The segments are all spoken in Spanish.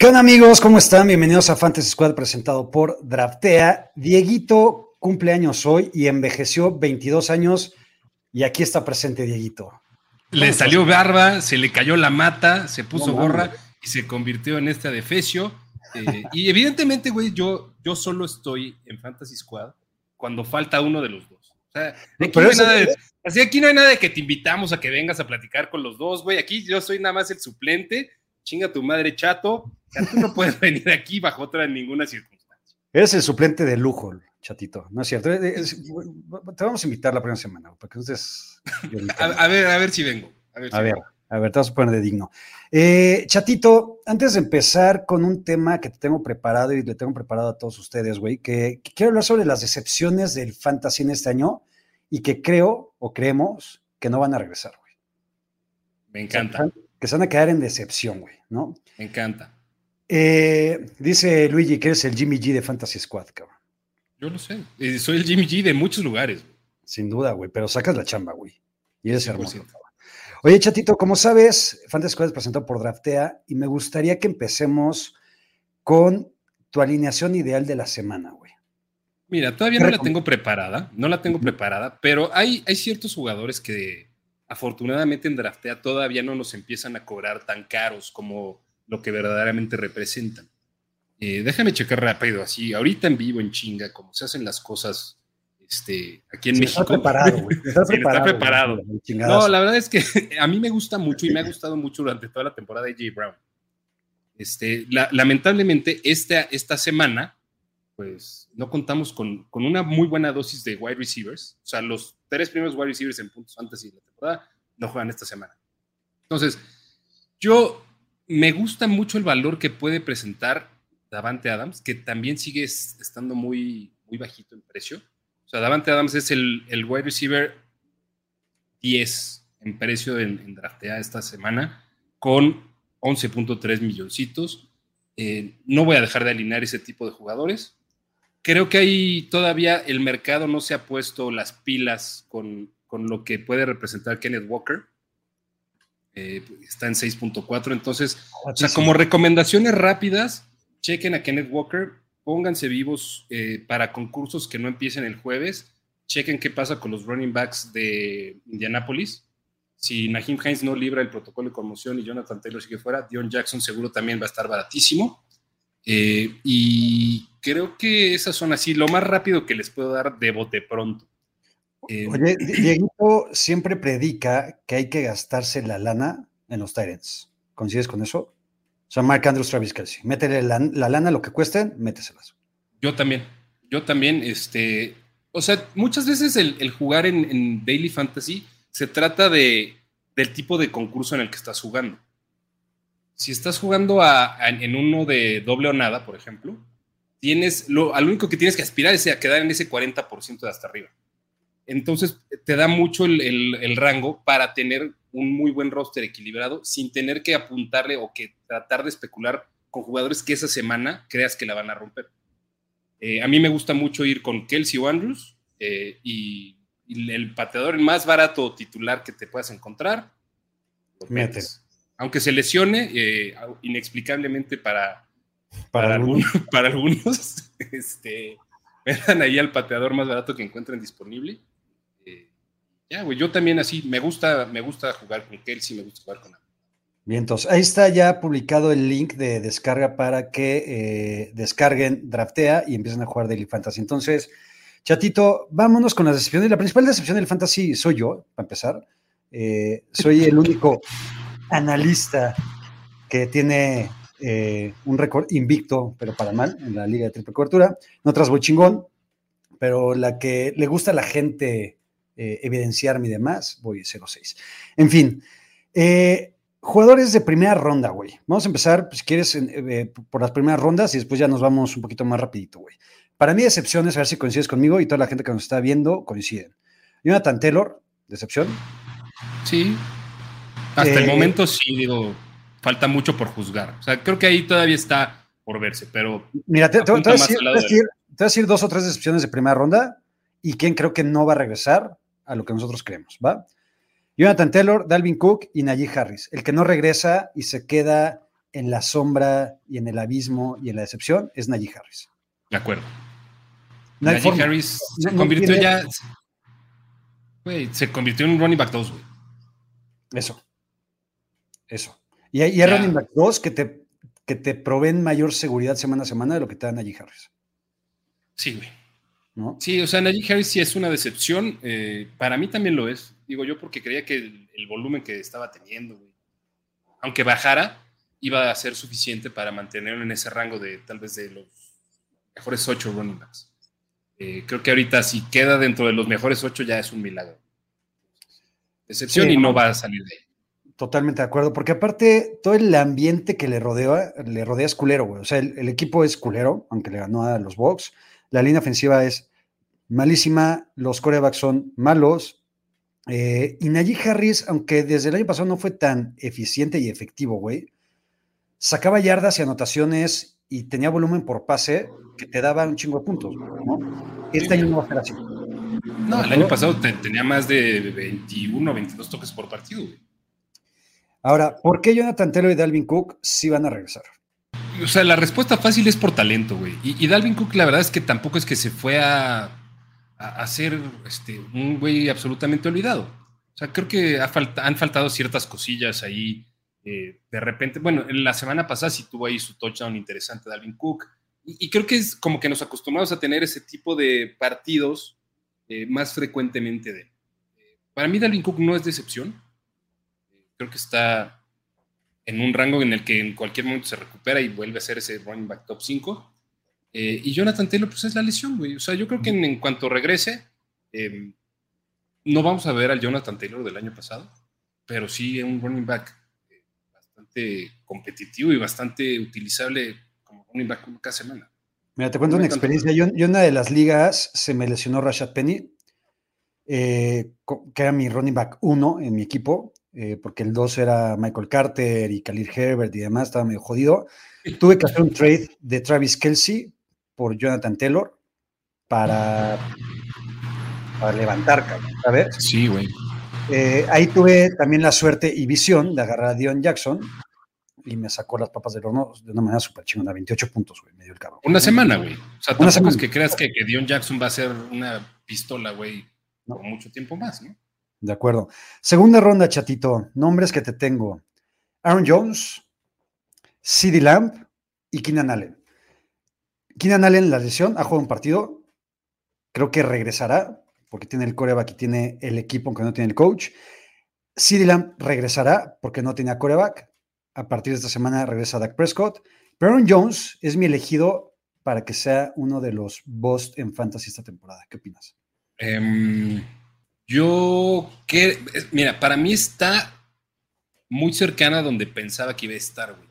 ¿Qué onda amigos? ¿Cómo están? Bienvenidos a Fantasy Squad presentado por Draftea. Dieguito cumpleaños hoy y envejeció 22 años y aquí está presente Dieguito. Le salió barba, se le cayó la mata, se puso No gorra y se convirtió en este adefesio. Eh, y evidentemente, güey, yo, yo solo estoy en Fantasy Squad cuando falta uno de los dos. O sea, aquí, no hay nada de, así aquí no hay nada de que te invitamos a que vengas a platicar con los dos, güey. Aquí yo soy nada más el suplente. Chinga tu madre, chato. Tú no puedes venir aquí bajo otra ninguna circunstancia. Eres el suplente de lujo, chatito. No es cierto. Es- te vamos a invitar la primera semana para que ustedes... A, a ver, a ver si vengo. A ver, si A ver, vengo. a ver, te vas a poner de digno. Eh, chatito, antes de empezar con un tema que te tengo preparado y le tengo preparado a todos ustedes, güey, que, que quiero hablar sobre las decepciones del fantasy en este año y que creo o creemos que no van a regresar, güey. Me encanta, Que se van a quedar en decepción, güey, ¿no? me encanta. Eh, dice Luigi que eres el Jimmy G de Fantasy Squad, cabrón. Yo lo sé. Eh, Soy el Jimmy G de muchos lugares. güey. Sin duda, güey, pero sacas la chamba, güey. Y eres 100%. hermoso. cabrón. Oye, chatito, como sabes, Fantasy Squad es presentado por Draftea y me gustaría que empecemos con tu alineación ideal de la semana, güey. Mira, todavía ¿Qué no la tengo preparada, no la tengo preparada, pero hay, hay ciertos jugadores que afortunadamente en Draftea todavía no nos empiezan a cobrar tan caros como lo que verdaderamente representan. Eh, déjame checar rápido, así, ahorita en vivo, en chinga, como se hacen las cosas este, aquí en Sí, México. Está preparado, güey. Está preparado. No, la verdad es que a mí me gusta mucho y me ha gustado mucho durante toda la temporada de Jay Brown. Este, la- lamentablemente, esta, esta semana, pues no contamos con, con una muy buena dosis de wide receivers. O sea, los tres primeros wide receivers en puntos antes de la temporada no juegan esta semana. Entonces, yo me gusta mucho el valor que puede presentar Davante Adams, que también sigue es- estando muy, muy bajito en precio. O sea, Davante Adams es el, el wide receiver 10 en precio en, en draftea esta semana, con 11.3 milloncitos. Eh, no voy a dejar de alinear ese tipo de jugadores. Creo que ahí todavía el mercado no se ha puesto las pilas con, con lo que puede representar Kenneth Walker. Eh, está en 6.4, entonces o sea, como recomendaciones rápidas, chequen a Kenneth Walker, pónganse vivos eh, para concursos que no empiecen el jueves, chequen qué pasa con los running backs de Indianapolis. Si Naheem Hines no libra el protocolo de conmoción y Jonathan Taylor sigue fuera, Dion Jackson seguro también va a estar baratísimo. Eh, y creo que esas son así, lo más rápido que les puedo dar de bote pronto. Eh, Oye, Di- Dieguito siempre predica que hay que gastarse la lana en los Tyrants. ¿Coincides con eso? O sea, Mark Andrews, Travis Kelsey. Métele la, la lana, lo que cuesten, méteselas. Yo también, yo también, este, o sea, muchas veces el, el jugar en, en Daily Fantasy se trata de, del tipo de concurso en el que estás jugando. Si estás jugando a- a- en uno de doble o nada, por ejemplo, tienes, lo, al único que tienes que aspirar es a quedar en ese 40% de hasta arriba. Entonces, te da mucho el, el- el rango para tener un muy buen roster equilibrado sin tener que apuntarle o que tratar de especular con jugadores que esa semana creas que la van a romper. Eh, a mí me gusta mucho ir con Kelsey o Andrews eh, y, y el pateador más barato titular que te puedas encontrar. metes. Aunque se lesione eh, inexplicablemente para, Para para, algunos. algunos, para algunos, este, metan ahí al pateador más barato que encuentren disponible. Eh, ya, güey, yo también así, me gusta, me gusta jugar con Kelsey, me gusta jugar con Bien, entonces ahí está ya publicado el link de descarga para que eh, descarguen Draftea y empiecen a jugar Daily Fantasy. Entonces, chatito, vámonos con las decepciones. La principal decepción del Fantasy soy yo, para empezar. Eh, soy el único analista que tiene eh, un récord invicto, pero para mal, en la Liga de Triple Cobertura. En otras voy chingón, pero la que le gusta a la gente eh, evidenciarme y demás, voy 0-6. En fin, eh, Jugadores de primera ronda, güey. Vamos a empezar, pues, si quieres, eh, por las primeras rondas y después ya nos vamos un poquito más rapidito, güey. Para mí, decepciones, a ver si coincides conmigo y toda la gente que nos está viendo coinciden. Jonathan Taylor, decepción. Sí. Hasta Eh, el momento sí, digo, falta mucho por juzgar. O sea, creo que ahí todavía está por verse, pero Mira, te, te- voy a decir, al lado te voy a de- decir- te voy a decir dos o tres decepciones de primera ronda y quién creo que no va a regresar a lo que nosotros creemos, ¿va? Jonathan Taylor, Dalvin Cook y Najee Harris. El que no regresa y se queda en la sombra y en el abismo y en la decepción es Najee Harris. de acuerdo. No Najee forma. Harris se no convirtió ya. Güey, se convirtió en un running back 2, güey. Eso. Eso. Y hay, y hay running back 2 que te, que te proveen mayor seguridad semana a semana de lo que te da Najee Harris. Sí, güey. ¿no? Sí, o sea, Najee Harris sí es una decepción. eh, para mí también lo es. Digo yo porque creía que el, el volumen que estaba teniendo, güey, aunque bajara, iba a ser suficiente para mantenerlo en ese rango de tal vez de los mejores ocho running backs. Eh, creo que ahorita si queda dentro de los mejores ocho ya es un milagro. Decepción Sí, y no no. va a salir de ahí. Totalmente de acuerdo, porque aparte todo el ambiente que le rodea, le rodea es culero, güey. O sea, el, equipo es culero, aunque le ganó a los Bucks. La línea ofensiva es malísima, los corebacks son malos. eh, y Najee Harris, aunque desde el año pasado no fue tan eficiente y efectivo, güey, sacaba yardas y anotaciones y tenía volumen por pase que te daba un chingo de puntos, ¿no? Este año no va a ser así. No, el año pasado te- tenía más de 21 o 22 toques por partido, güey. Ahora, ¿por qué Jonathan Taylor y Dalvin Cook sí van a regresar? O sea, la respuesta fácil es por talento, güey. Y, Dalvin Cook, la verdad es que tampoco es que se fue a, a, ser este, un güey absolutamente olvidado. O sea, creo que han faltado ciertas cosillas ahí. eh, de repente, bueno, en la semana pasada sí tuvo ahí su touchdown interesante Dalvin Cook. Y, creo que es como que nos acostumbramos a tener ese tipo de partidos eh, más frecuentemente de. Eh, para mí Dalvin Cook no es decepción. Creo que está en un rango en el que en cualquier momento se recupera y vuelve a ser ese running back top 5. Eh, y Jonathan Taylor, pues es la lesión, güey. O sea, yo creo que en, en cuanto regrese, eh, no vamos a ver al Jonathan Taylor del año pasado, pero sí un running back eh, bastante competitivo y bastante utilizable como running back cada semana. Mira, te cuento No una experiencia. Yo, yo en una de las ligas se me lesionó Rashad Penny, que era mi running back 1 en mi equipo, eh, porque el 2 era Michael Carter y Khalil Herbert y demás, estaba medio jodido. Tuve que hacer un trade de Travis Kelsey por Jonathan Taylor para, para levantar, ¿sabes? Sí, güey. Eh, ahí tuve también la suerte y visión de agarrar a Dion Jackson y me sacó las papas del horno de una manera súper chingona, 28 puntos, güey, me dio el cabrón. Una semana, güey. O sea, Una semana. es que creas que, que Dion Jackson va a ser una pistola, güey, No. por mucho tiempo más, ¿no? De acuerdo. Segunda ronda, chatito. Nombres que te tengo. Aaron Jones, CeeDee Lamb y Keenan Allen. Keenan Allen, la lesión, ha jugado un partido. Creo que regresará porque tiene el coreback y tiene el equipo, aunque no tiene el coach. CeeDee Lamb regresará porque no tenía coreback. A partir de esta semana regresa Dak Prescott. Pero Aaron Jones es mi elegido para que sea uno de los bust en fantasy esta temporada. ¿Qué opinas? Em, yo, que, mira, para mí está muy cercana a donde pensaba que iba a estar, güey.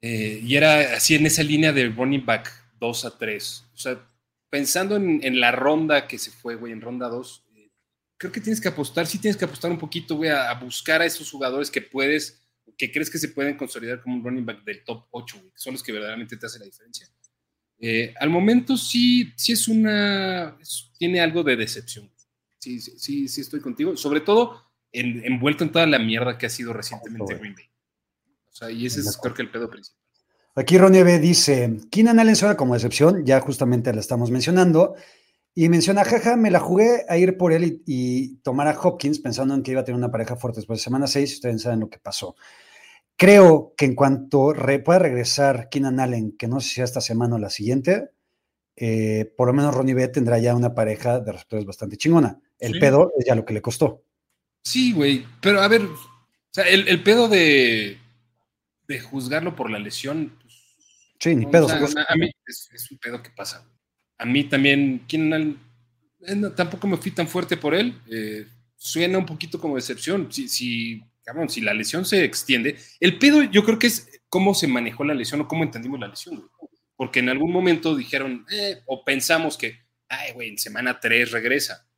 Eh, y era así en esa línea de running back 2 a 3. O sea, pensando en, la ronda que se fue, güey, en ronda 2, eh, creo que tienes que apostar, sí tienes que apostar un poquito, güey, a, buscar a esos jugadores que puedes, que crees que se pueden consolidar como un running back del top 8, güey, que son los que verdaderamente te hacen la diferencia. Eh, al momento sí, sí es una, tiene algo de decepción. Sí, sí, sí, sí estoy contigo. Sobre todo en- envuelto en toda la mierda que ha sido recientemente. Green Bay. O sea, y ese es creo que el pedo principal. Aquí Ronnie B dice, Keenan Allen suena como decepción, ya justamente la estamos mencionando, y menciona, jaja, me la jugué a ir por él y, y tomar a Hopkins pensando en que iba a tener una pareja fuerte después de semana 6, ustedes saben lo que pasó. Creo que en cuanto re- pueda regresar Keenan Allen, que no sé si sea esta semana o la siguiente, eh, por lo menos Ronnie B tendrá ya una pareja de receptores bastante chingona. El Sí. pedo es ya lo que le costó. Sí, güey. Pero a ver, o sea, el, el pedo de, de juzgarlo por la lesión, pues, Sí, ni pedo. sea, a, a mí es, es un pedo que pasa. A mí también, Allen, eh, no, tampoco me fui tan fuerte por él. eh, suena un poquito como decepción. Si, si cabrón, si la lesión se extiende, el pedo yo creo que es cómo se manejó la lesión o cómo entendimos la lesión, güey. Porque en algún momento dijeron, eh, o pensamos que, ay, güey, en semana 3 regresa.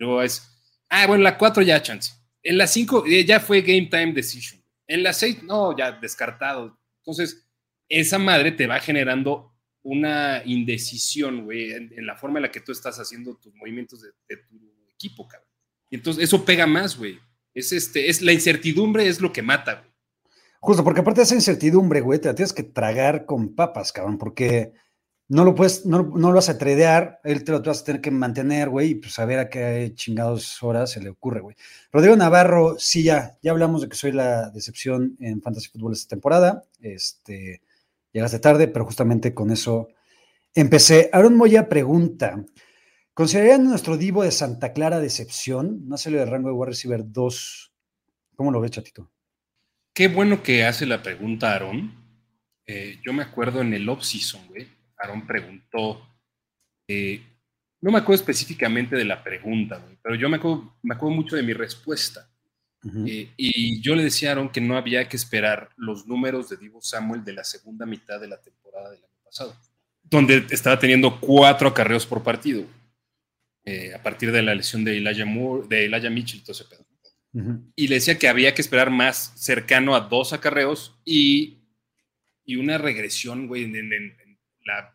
Luego es, ah, bueno, la 4 ya chance. En la 5 eh, ya fue game time decision. En la 6, no, ya descartado. Entonces, esa madre te va generando una indecisión, güey, en, la forma en la que tú estás haciendo tus movimientos de, de tu equipo, cabrón. Y entonces eso pega más, güey. Es este, es la incertidumbre es lo que mata, güey. Justo, porque aparte de esa incertidumbre, güey, te la tienes que tragar con papas, cabrón, porque no lo puedes, no, no lo vas a tradear, él te lo vas a tener que mantener, güey, y pues a ver a qué chingados horas se le ocurre, güey. Rodrigo Navarro, sí, ya, ya hablamos de que soy la decepción en Fantasy Fútbol esta temporada. Este, llegaste tarde, pero justamente con eso empecé. Aaron Moya pregunta: ¿Considerarían nuestro Divo de Santa Clara decepción? No se le rango de War Receiver 2. ¿Cómo lo ves, chatito? Qué bueno que hace la pregunta Aaron. Eh, yo me acuerdo en el off-season, güey. Aaron preguntó. eh, no me acuerdo específicamente de la pregunta, güey, pero yo me acuerdo, me acuerdo mucho de mi respuesta. Ujú. Eh, y yo le decía a Aaron que no había que esperar los números de Divo Samuel de la segunda mitad de la temporada del año pasado, donde estaba teniendo cuatro acarreos por partido, eh, a partir de la lesión de Elijah, Moore, de Elijah Mitchell y todo ese pedo. Ujú. Y le decía que había que esperar más cercano a dos acarreos y, y una regresión, güey, en- en la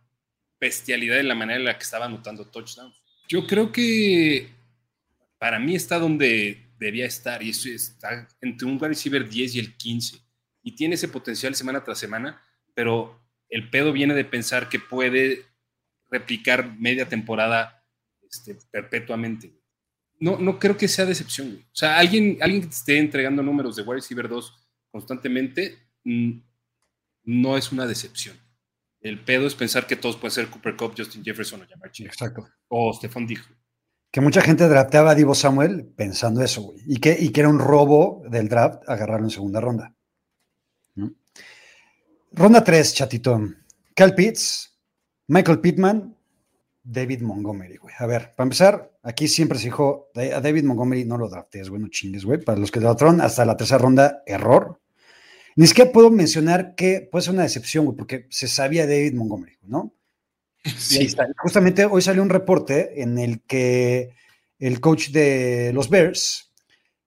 bestialidad en la manera en la que estaba anotando touchdowns. Yo creo que para mí está donde debía estar y eso está entre un wide receiver 10 y el 15 y tiene ese potencial semana tras semana, pero el pedo viene de pensar que puede replicar media temporada este, perpetuamente. No, no creo que sea decepción, güey. O sea, alguien, alguien que te esté entregando números de wide receiver 2 constantemente mm, no es una decepción. El pedo es pensar que todos pueden ser Cooper Cup, Justin Jefferson o Jamar Chase Exacto. o Stephon Diggs. Que mucha gente drafteaba a Divo Samuel pensando eso, güey. Y que, y que era un robo del draft agarrarlo en segunda ronda. ¿no? Ronda 3, chatito. Cal Pitts, Michael Pittman, David Montgomery, güey. A ver, para empezar, aquí siempre se dijo, a David Montgomery no lo draftees, güey, no chingues, güey. Para los que draftaron hasta la tercera ronda, error. Ni siquiera puedo mencionar que puede ser una decepción, güey, porque se sabía David Montgomery, ¿no? Y ahí Sí, está. Justamente hoy salió un reporte en el que el coach de los Bears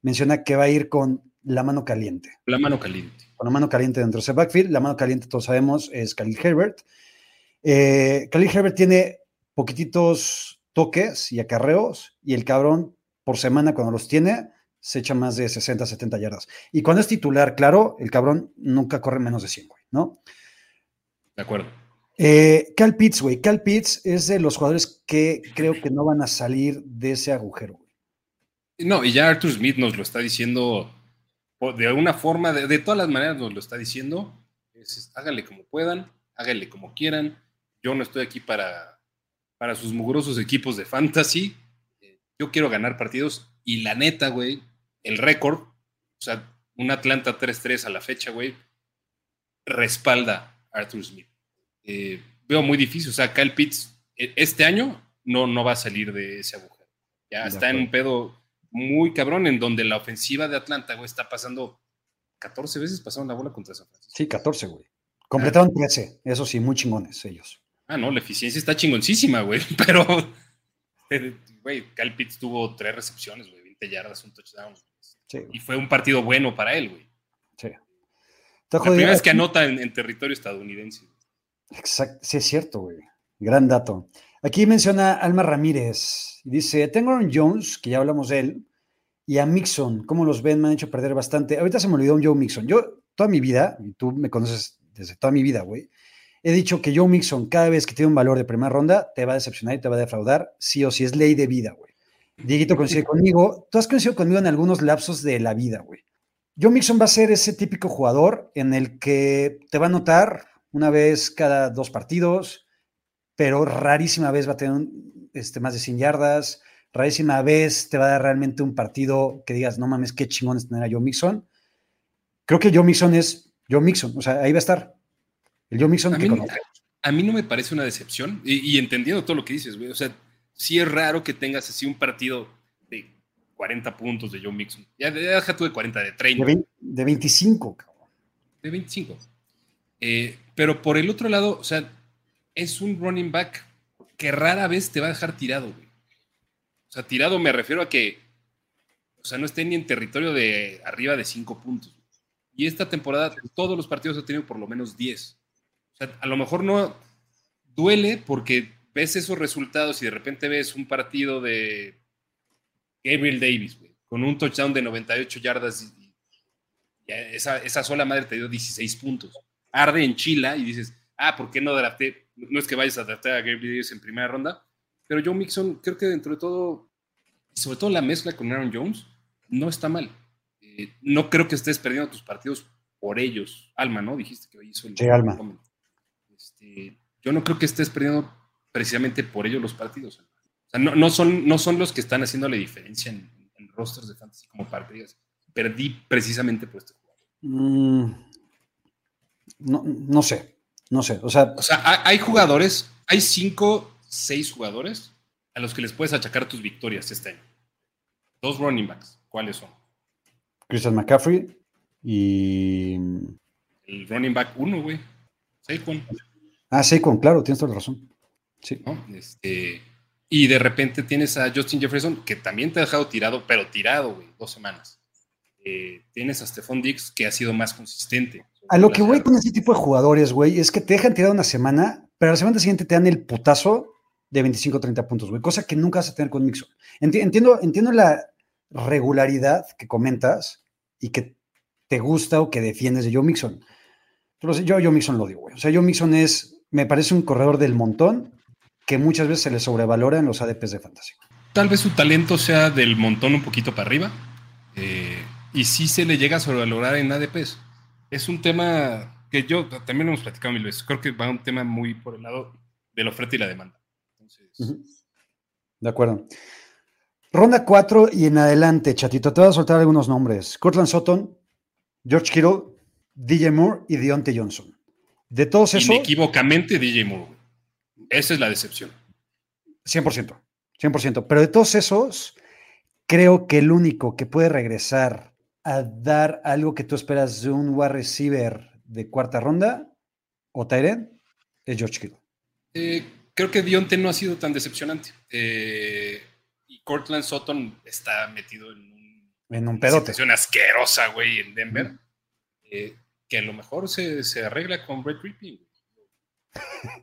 menciona que va a ir con la mano caliente. la mano caliente. Con la mano caliente dentro de ese backfield. La mano caliente, todos sabemos, es Khalil Herbert. Eh, Khalil Herbert tiene poquititos toques y acarreos, y el cabrón, por semana, cuando los tiene, se echa más de 60, 70 yardas. Y cuando es titular, claro, el cabrón nunca corre menos de 100, güey, ¿no? De acuerdo. Eh, Cal Pitts, güey. Cal Pitts es de los jugadores que creo que no van a salir de ese agujero, güey. No, y ya Arthur Smith nos lo está diciendo de alguna forma, de, de todas las maneras nos lo está diciendo. Es, háganle como puedan, háganle como quieran. Yo no estoy aquí para, para sus mugrosos equipos de fantasy. Eh, Yo quiero ganar partidos y la neta, güey, el récord, o sea, un Atlanta 3-3 a la fecha, güey, respalda a Arthur Smith. Eh, veo muy difícil, o sea, Kyle Pitts eh, este año no, no va a salir de ese agujero. Ya De está en un pedo muy cabrón en donde la ofensiva de Atlanta, güey, está pasando 14 veces pasaron la bola contra San Francisco. Sí, 14, güey. Completaron 13, eso sí, muy chingones ellos. Ah, no, la eficiencia está chingoncísima, güey, pero, eh, güey, Kyle Pitts tuvo tres recepciones, güey, 20 yardas, un touchdown. Sí, Y fue un partido bueno para él, güey. sí. Está La jodido. primera vez que anota en, en territorio estadounidense. Exacto, sí es cierto, güey. Gran dato. Aquí menciona Alma Ramírez. Dice, tengo a Aaron Jones, que ya hablamos de él, y a Mixon. ¿Cómo los ven? Me han hecho perder bastante. Ahorita se me olvidó un Joe Mixon. Yo, toda mi vida, y tú me conoces desde toda mi vida, güey, he dicho que Joe Mixon, cada vez que tiene un valor de primera ronda, te va a decepcionar y te va a defraudar, sí o sí, es ley de vida, güey. Dieguito coincide conmigo. Tú has coincidido conmigo en algunos lapsos de la vida, güey. Joe Mixon va a ser ese típico jugador en el que te va a anotar una vez cada dos partidos, pero rarísima vez va a tener un, este, más de 100 yardas, rarísima vez te va a dar realmente un partido que digas, no mames, qué chingón es tener a Joe Mixon. Creo que Joe Mixon es Joe Mixon, o sea, ahí va a estar. El Joe Mixon A que mí, conozco. a mí no me parece una decepción, y, y entendiendo todo lo que dices, güey, o sea, sí es raro que tengas así un partido de 40 puntos de Joe Mixon. Ya, ya deja tú de 40, de 30. De, vein- de 25, cabrón. de 25. Eh, pero por el otro lado, o sea, es un running back que rara vez te va a dejar tirado, güey. O sea, tirado me refiero a que, o sea, no esté ni en territorio de arriba de 5 puntos. Y esta temporada todos los partidos ha tenido por lo menos 10. O sea, a lo mejor no duele porque ves esos resultados y de repente ves un partido de Gabriel Davis, güey, con un touchdown de 98 yardas y, y esa, esa sola madre te dio 16 puntos. Arde en Chila y dices, ah, ¿por qué no drafté? No es que vayas a draftear a Gabriel Davis en primera ronda, pero Joe Mixon creo que dentro de todo, sobre todo la mezcla con Aaron Jones, no está mal. Eh, no creo que estés perdiendo tus partidos por ellos. Alma, ¿no? Dijiste que hoy hizo el... Sí, Alma. Este, yo no creo que estés perdiendo precisamente por ellos los partidos. O sea, no, no son, no son los que están haciendo la diferencia en, en rosters de fantasy como partidas. Perdí precisamente por este jugador. Mm, no, no sé, no sé. O sea, O sea, hay, hay jugadores, hay cinco, seis jugadores a los que les puedes achacar tus victorias este año. Dos running backs. ¿Cuáles son? Christian McCaffrey y. El running back uno, güey. Saquon, Ah, Saquon, claro, tienes toda la razón. Sí. ¿no? Este, y de repente tienes a Justin Jefferson, que también te ha dejado tirado, pero tirado, güey, dos semanas. Eh, tienes a Stephon Diggs, que ha sido más consistente. A lo que voy con ese tipo de jugadores, güey, es que te dejan tirado una semana, pero la semana siguiente te dan el putazo de 25 o 30 puntos, güey, cosa que nunca vas a tener con Mixon. Enti- entiendo, entiendo la regularidad que comentas y que te gusta o que defiendes de Joe Mixon. Pero yo a Joe Mixon lo digo, güey. O sea, Joe Mixon es, me parece un corredor del montón que muchas veces se le sobrevalora en los ADPs de fantasy. Tal vez su talento sea del montón un poquito para arriba. eh, y sí se le llega a sobrevalorar en ADPs. Es un tema que yo también lo hemos platicado mil veces. Creo que va un tema muy por el lado de la oferta y la demanda. Entonces. De acuerdo. Ronda 4 y en adelante, chatito. Te voy a soltar algunos nombres. Cortland Sutton, George Kittle, DJ Moore y Deontay Johnson. De todos esos, inequívocamente DJ Moore. Esa es la decepción. 100%. 100%. Pero de todos esos, creo que el único que puede regresar a dar algo que tú esperas de un wide receiver de cuarta ronda o Tyrant es George Kittle. Eh, creo que Dionte no ha sido tan decepcionante. Eh, y Cortland Sutton está metido en un En un una pedote. situación asquerosa, güey, en Denver. eh, que a lo mejor se, se arregla con Brett Ripping.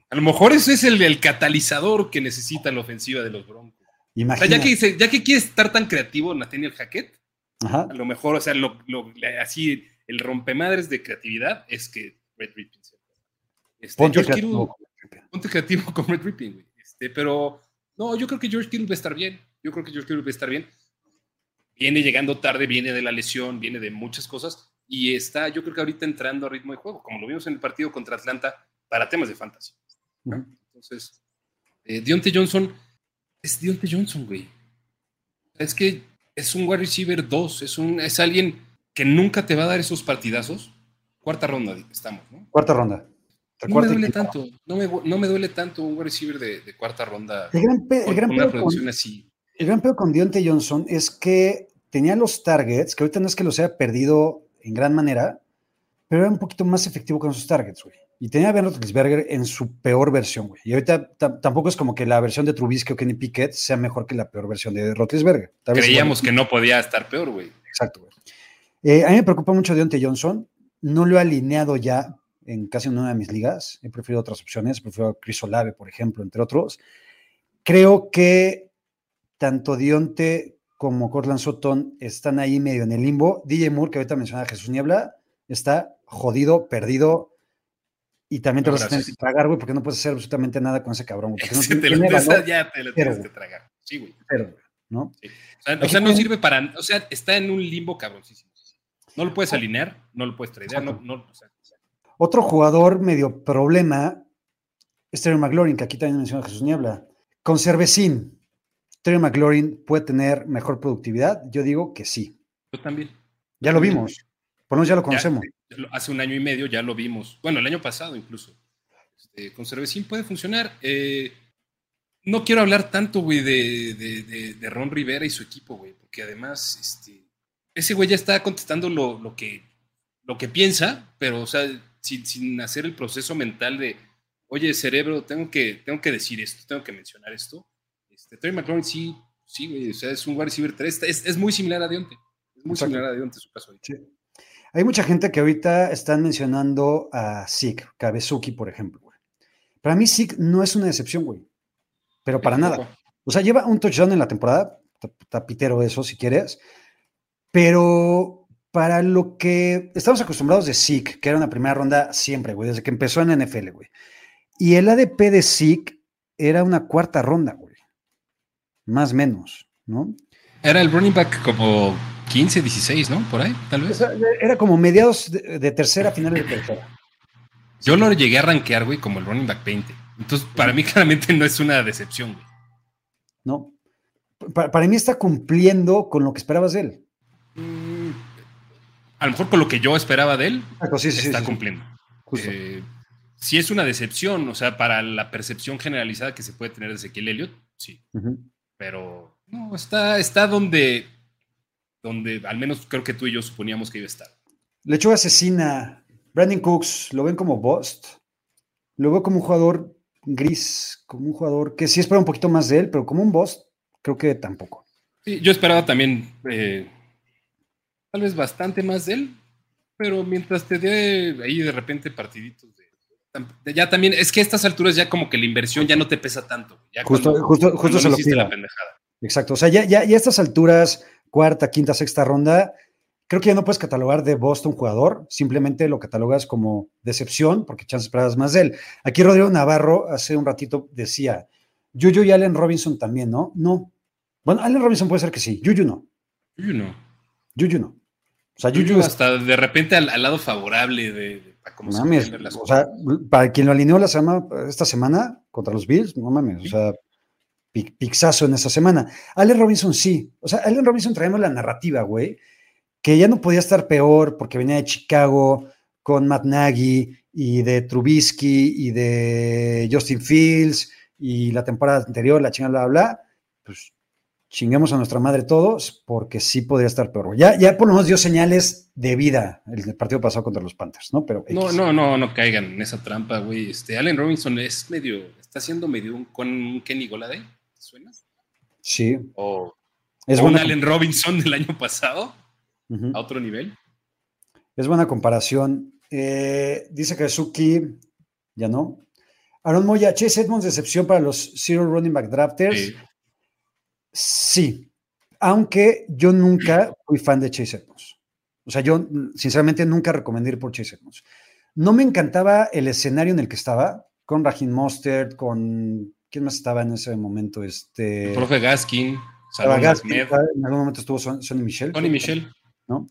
A lo mejor ese es el, el catalizador que necesita la ofensiva de los Broncos. O sea, ya que, se- ya que quiere estar tan creativo Nathaniel Hackett, Ajá. a lo mejor, o sea, lo, lo- así el rompemadres de creatividad es que Brett Ripping este, Ponte creativo. Kittle- ponte creativo con Brett Ripping, güey. Este, pero no, yo creo que George Kittle va a estar bien. Yo creo que George Kittle va a estar bien. Viene llegando tarde, viene de la lesión, viene de muchas cosas y está, yo creo que ahorita entrando a ritmo de juego, como lo vimos en el partido contra Atlanta, para temas de fantasy. Entonces, eh, Deontay Johnson es Deontay Johnson, güey. Es que es un wide receiver 2, es, un, es alguien que nunca te va a dar esos partidazos. Cuarta ronda estamos, ¿no? Cuarta ronda. No me duele tanto, no me, no me duele tanto un wide receiver de, de cuarta ronda El gran, pe- el gran una pedo con- así. El gran pedo con Deontay Johnson es que tenía los targets, que ahorita no es que los haya perdido en gran manera, pero era un poquito más efectivo con sus targets, güey. Y tenía a Ben Roethlisberger en su peor versión, güey. Y ahorita tam- tampoco es como que la versión de Trubisky o Kenny Pickett sea mejor que la peor versión de Roethlisberger. Tal vez, Creíamos que no podía estar peor, güey. Exacto, güey. Eh, a mí me preocupa mucho Deontay Johnson. No lo he alineado ya en casi ninguna de mis ligas. He preferido otras opciones. Prefiero a Chris Olave, por ejemplo, entre otros. Creo que tanto Dionte como Cortland Sutton están ahí medio en el limbo. DJ Moore, que ahorita mencionaba Jesús Niebla, está jodido, perdido. Y también te No, lo vas a tener que tragar, güey, porque no puedes hacer absolutamente nada con ese cabrón. güey, no Se te lo- ya te lo tienes que tragar. Sí, güey. güey, ¿no? O sea, Aquí o sea, no sirve para. O sea, está en un limbo cabroncísimo. No lo puedes alinear, no lo puedes tradear, no, Exacto. no, o sea, Otro jugador medio problema es Terry McLaurin, que aquí también menciona Jesús Niebla. Con Cervecín, Terry McLaurin puede tener mejor productividad. Yo digo que sí. yo también. Ya lo vimos. Por lo menos ya lo conocemos. Ya hace un año y medio ya lo vimos. Bueno, el año pasado incluso. Este, con Cervecín puede funcionar. Eh, no quiero hablar tanto, güey, de, de, de, de Ron Rivera y su equipo, güey, porque además, este, ese güey ya está contestando lo, lo, que, lo que piensa, pero, o sea, sin, sin hacer el proceso mental de, oye, cerebro, tengo que, tengo que decir esto, tengo que mencionar esto. Este, Terry McLaurin sí, sí, güey, o sea, es un wide receiver 3, es, es muy similar a Dionte, es muy Exacto. similar a Dionte su caso. Sí. Hay mucha gente que ahorita están mencionando a Zeke, Kabezuki, por ejemplo. güey. Para mí, Zeke no es una decepción, güey. Pero para nada. O sea, lleva un touchdown en la temporada, ta- tapitero eso, si quieres. Pero para lo que estamos acostumbrados de Zeke, que era una primera ronda siempre, güey, desde que empezó en NFL, güey. Y el ADP de Zeke era una cuarta ronda, güey. Más o menos, ¿no? Era el running back como 15, 16, ¿no? Por ahí, tal vez. era como mediados de, de tercera, finales de tercera. Yo lo llegué a rankear, güey, como el running back 20. Entonces, para mí claramente no es una decepción, güey. ¿no? Pa- Para, mí está cumpliendo con lo que esperabas de él. Mm, A lo mejor con lo que yo esperaba de él, Exacto, sí, sí, sí, está sí, cumpliendo. Justo. Eh, si es una decepción, o sea, para la percepción generalizada que se puede tener de Ezequiel Elliott, sí. Pero no, está, está donde, donde al menos creo que tú y yo suponíamos que iba a estar. Lechuga asesina. Brandon Cooks, ¿lo ven como bust? Lo veo como un jugador gris, como un jugador que sí espera un poquito más de él, pero como un bust, creo que tampoco. Sí, yo esperaba también eh, tal vez bastante más de él, pero mientras te dé ahí de repente partiditos de, de- ya también, es que a estas alturas ya como que la inversión ya no te pesa tanto. Ya Justo- cuando- justo- justo cuando se lo la pendejada. Exacto. O sea, ya, ya, ya a estas alturas, cuarta, quinta, sexta ronda, creo que ya no puedes catalogar de Boston jugador, simplemente lo catalogas como decepción, porque chances esperabas más de él. Aquí Rodrigo Navarro hace un ratito decía, Yuyu y Allen Robinson también, ¿no? No. Bueno, Allen Robinson puede ser que sí, Yuyu no. Yo no. Yuyu no. O sea, Yuyu es- hasta de repente al, al lado favorable de, se mames, las o sea, para quien lo alineó la semana, esta semana contra los Bills, no mames, o sea, pixazo en esa semana. Allen Robinson sí, o sea, Allen Robinson traemos la narrativa, güey, que ya no podía estar peor porque venía de Chicago con Matt Nagy y de Trubisky y de Justin Fields y la temporada anterior, la chingada, bla, bla, bla, pues chinguemos a nuestra madre todos porque sí podría estar peor. Ya, ya por lo menos dio señales de vida el partido pasado contra los Panthers, ¿no? Pero No, X. no, no, no caigan en esa trampa, güey. Este, Allen Robinson es medio, está haciendo medio un, con Kenny Goladay, ¿te suena? Sí, O, es o un Allen Robinson del año pasado a otro nivel. es buena comparación. Eh, dice que Suki, ya no. Aaron Moya, Chase Edmonds, decepción para los Zero Running Back Drafters. Sí, aunque yo nunca fui fan de Chase Edmonds. O sea, yo sinceramente nunca recomendé ir por Chase Edmonds. No me encantaba el escenario en el que estaba, con Raheem Mostert, con... ¿Quién más estaba en ese momento? Este... el profe Gaskin, Salón Gaskin, en algún momento estuvo Son- Sonny Michel. Tony Michel. ¿no?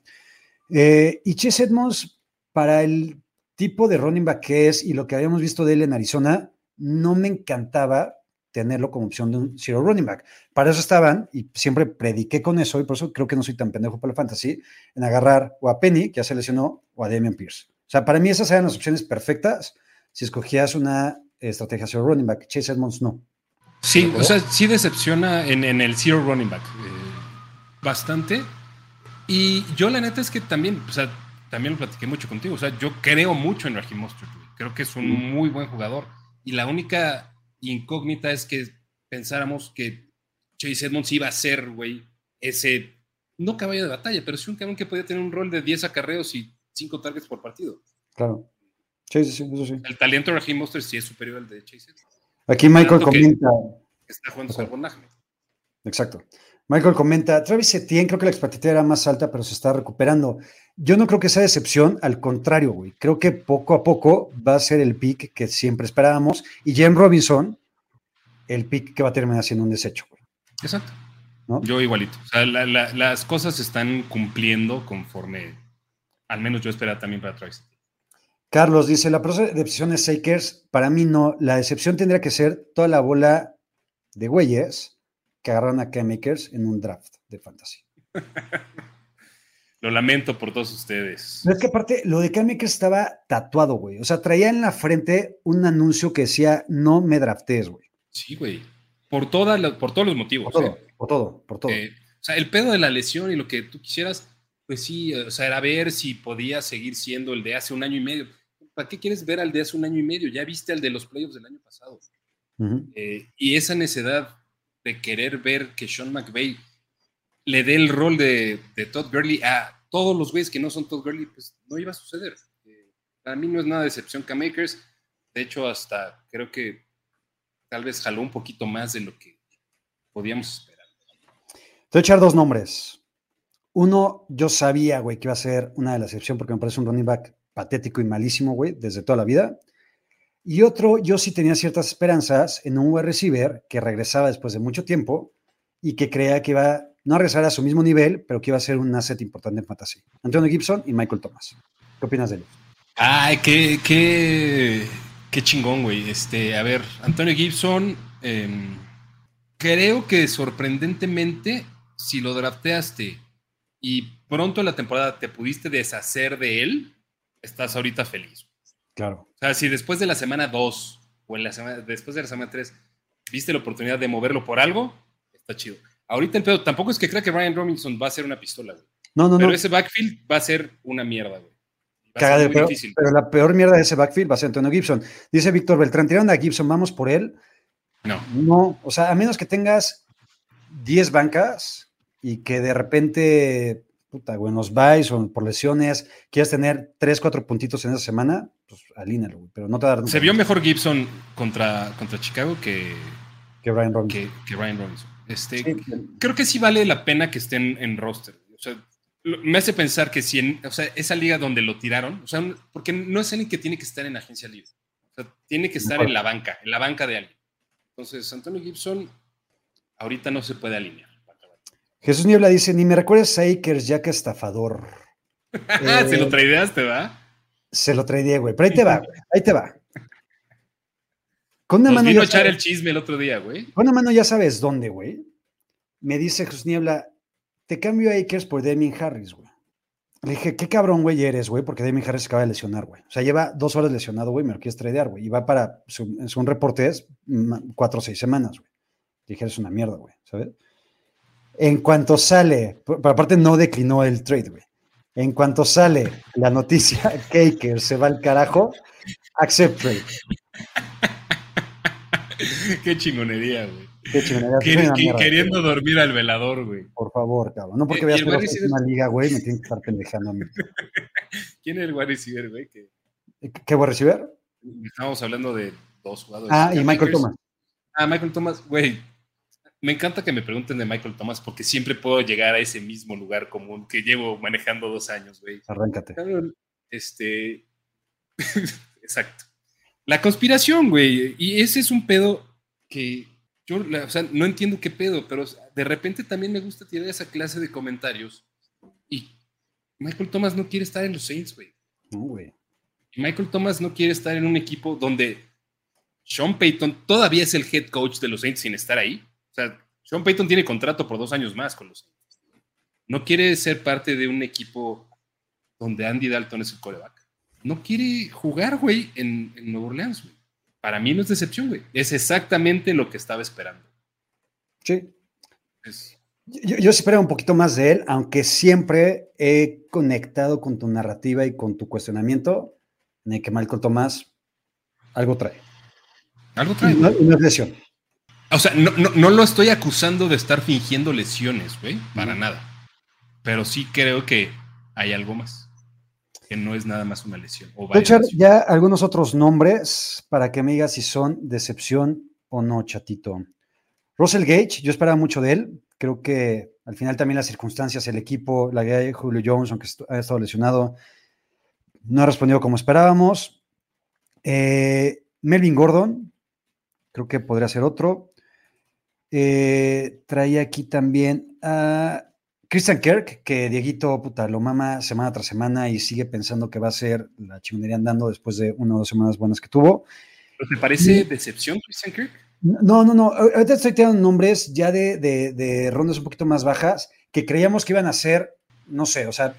Eh, y Chase Edmonds, para el tipo de running back que es y lo que habíamos visto de él en Arizona, no me encantaba tenerlo como opción de un zero running back. Para eso estaban, y siempre prediqué con eso, y por eso creo que no soy tan pendejo para la fantasy, en agarrar o a Penny, que ya se lesionó, o a Damian Pierce. O sea, para mí esas eran las opciones perfectas si escogías una estrategia zero running back. Chase Edmonds no. Sí, o sea, sí decepciona en, en el zero running back. eh, bastante. Y yo la neta es que también, o sea, también lo platiqué mucho contigo. O sea, yo creo mucho en Raheem Mostert. Creo que es un muy buen jugador. Y la única incógnita es que pensáramos que Chase Edmonds iba a ser, güey, ese, no caballo de batalla, pero sí un cabrón que podía tener un rol de 10 acarreos y 5 targets por partido. Claro. Sí, sí, sí, eso sí. El talento de Raheem Mostert sí es superior al de Chase. Aquí Michael comenta. Está jugando Ahmed. Exacto. Michael comenta, Travis Etienne, creo que la expectativa era más alta, pero se está recuperando. Yo no creo que sea decepción, al contrario, güey. Creo que poco a poco va a ser el pick que siempre esperábamos. Y Jem Robinson, el pick que va a terminar siendo un desecho, güey. Exacto. ¿No? Yo igualito. O sea, la- la- las cosas se están cumpliendo conforme, al menos yo esperaba también para Travis. Carlos dice, la proceso de decepción es Sakers. Para mí no. La decepción tendría que ser toda la bola de güeyes que agarran a K-Makers en un draft de fantasy. Lo lamento por todos ustedes. Pero es que aparte, lo de Cam Akers estaba tatuado, güey. O sea, traía en la frente un anuncio que decía, no me draftees, güey. Sí, güey. por, toda la- por todos los motivos. Por todo, ¿eh? por todo, por todo. Eh, o sea, el pedo de la lesión y lo que tú quisieras, pues sí, o sea, era ver si podía seguir siendo el de hace un año y medio. ¿Para qué quieres ver al de hace un año y medio? Ya viste al de los playoffs del año pasado. Eh, y esa necesidad de querer ver que Sean McVay le dé el rol de, de Todd Gurley a todos los güeyes que no son Todd Gurley, pues no iba a suceder. Eh, para mí no es nada de excepción Cam Akers. De hecho, hasta creo que tal vez jaló un poquito más de lo que podíamos esperar. Te voy a echar dos nombres. Uno, yo sabía, güey, que iba a ser una de las excepciones porque me parece un running back patético y malísimo, güey, desde toda la vida. Y otro, yo sí tenía ciertas esperanzas en un wide receiver que regresaba después de mucho tiempo y que creía que iba no a regresar a su mismo nivel, pero que iba a ser un asset importante en fantasy. Antonio Gibson y Michael Thomas. ¿Qué opinas de ellos? Ay, qué, qué, qué chingón, güey. Este, a ver, Antonio Gibson, em, creo que sorprendentemente, si lo drafteaste y pronto en la temporada te pudiste deshacer de él, estás ahorita feliz. Claro. O sea, si después de la semana 2 o en la semana, después de la semana 3 viste la oportunidad de moverlo por algo, está chido. Ahorita el pedo, tampoco es que crea que Ryan Robinson va a ser una pistola, güey. No, no, Pero no. ese backfield va a ser una mierda, güey. Muy pero, pero la peor mierda de ese backfield va a ser Antonio Gibson. Dice Víctor Beltrán, tiraron a Gibson, vamos por él. No. No, o sea, a menos que tengas 10 bancas y que de repente, puta, güey, los buys o por lesiones, quieras tener 3, 4 puntitos en esa semana, pues alínalo, güey, pero no te va a dar Se vio mejor Gibson contra, contra Chicago que, que Brian Robinson. que, que Ryan Robinson. Este, Sí, Creo que sí vale la pena que estén en roster. O sea, me hace pensar que si en o sea, esa liga donde lo tiraron, o sea, porque no es alguien que tiene que estar en agencia libre. O sea, tiene que estar en la banca, en la banca de alguien. Entonces, Antonio Gibson ahorita no se puede alinear. Jesús Niebla dice, ni me recuerdes a Akers, ya que estafador. Ah, Se Eh, lo traideaste, ¿verdad? Se lo trae güey, pero ahí te va, güey, ahí te va. Con una Nos mano vino a ya echar sabes- el chisme el otro día, güey. Con una mano ya sabes dónde, güey. Me dice Jesús Niebla, te cambio a Akers por Damien Harris, güey. Le dije, qué cabrón, güey, eres, güey, porque Damien Harris se acaba de lesionar, güey. O sea, lleva dos horas lesionado, güey, me lo quieres tradear, güey. Y va para, su, en su reporte es mm, cuatro o seis semanas, güey. Dije, eres una mierda, güey, ¿sabes? En cuanto sale, pero aparte no declinó el trade, güey. En cuanto sale la noticia que Akers se va al carajo, accept trade. Qué chingonería, güey. Qué chingonería, Quer- mierda, queriendo dormir al velador, güey. Por favor, cabrón. No porque y veas que wide receiver- una liga, güey, me tienen que estar pendejando a mí. ¿Quién es el wide receiver, güey? ¿Qué voy a recibir? estábamos hablando de dos jugadores. Ah, y Michael. Thomas. Ah, Michael Thomas, güey. Me encanta que me pregunten de Michael Thomas porque siempre puedo llegar a ese mismo lugar común que llevo manejando dos años, güey. Arráncate. Este. Exacto. La conspiración, güey. Y ese es un pedo que yo, o sea, no entiendo qué pedo, pero de repente también me gusta tirar esa clase de comentarios. Y Michael Thomas no quiere estar en los Saints, güey. No, güey. Michael Thomas no quiere estar en un equipo donde Sean Payton todavía es el head coach de los Saints sin estar ahí. O sea, Sean Payton tiene contrato por dos años más con los Saints. No quiere ser parte de un equipo donde Andy Dalton es el coreback. No quiere jugar, güey, en, en Nueva Orleans, güey. Para mí no es decepción, güey. Es exactamente lo que estaba esperando. Sí. Es- Yo, yo esperaba un poquito más de él, aunque siempre he conectado con tu narrativa y con tu cuestionamiento de que Michael Tomás algo trae. algo trae, no, no es lesión. O sea, no, no, no lo estoy acusando de estar fingiendo lesiones, güey, para nada. Pero sí creo que hay algo más. Que no es nada más una lesión. O Voy a varias echar lesiones. ya algunos otros nombres para que me digas si son decepción o no, chatito. Russell Gage, yo esperaba mucho de él. Creo que al final también las circunstancias, el equipo, la guía de Julio Jones, aunque ha estado lesionado, no ha respondido como esperábamos. Eh, Melvin Gordon, creo que podría ser otro. Eh, traía aquí también a Christian Kirk, que Dieguito puta, lo mama semana tras semana y sigue pensando que va a ser la chingonería andando después de una o dos semanas buenas que tuvo. ¿Pero ¿Te parece decepción, Christian Kirk? No, no, no. Ahorita estoy tirando nombres ya de, de, de rondas un poquito más bajas que creíamos que iban a ser, no sé, o sea,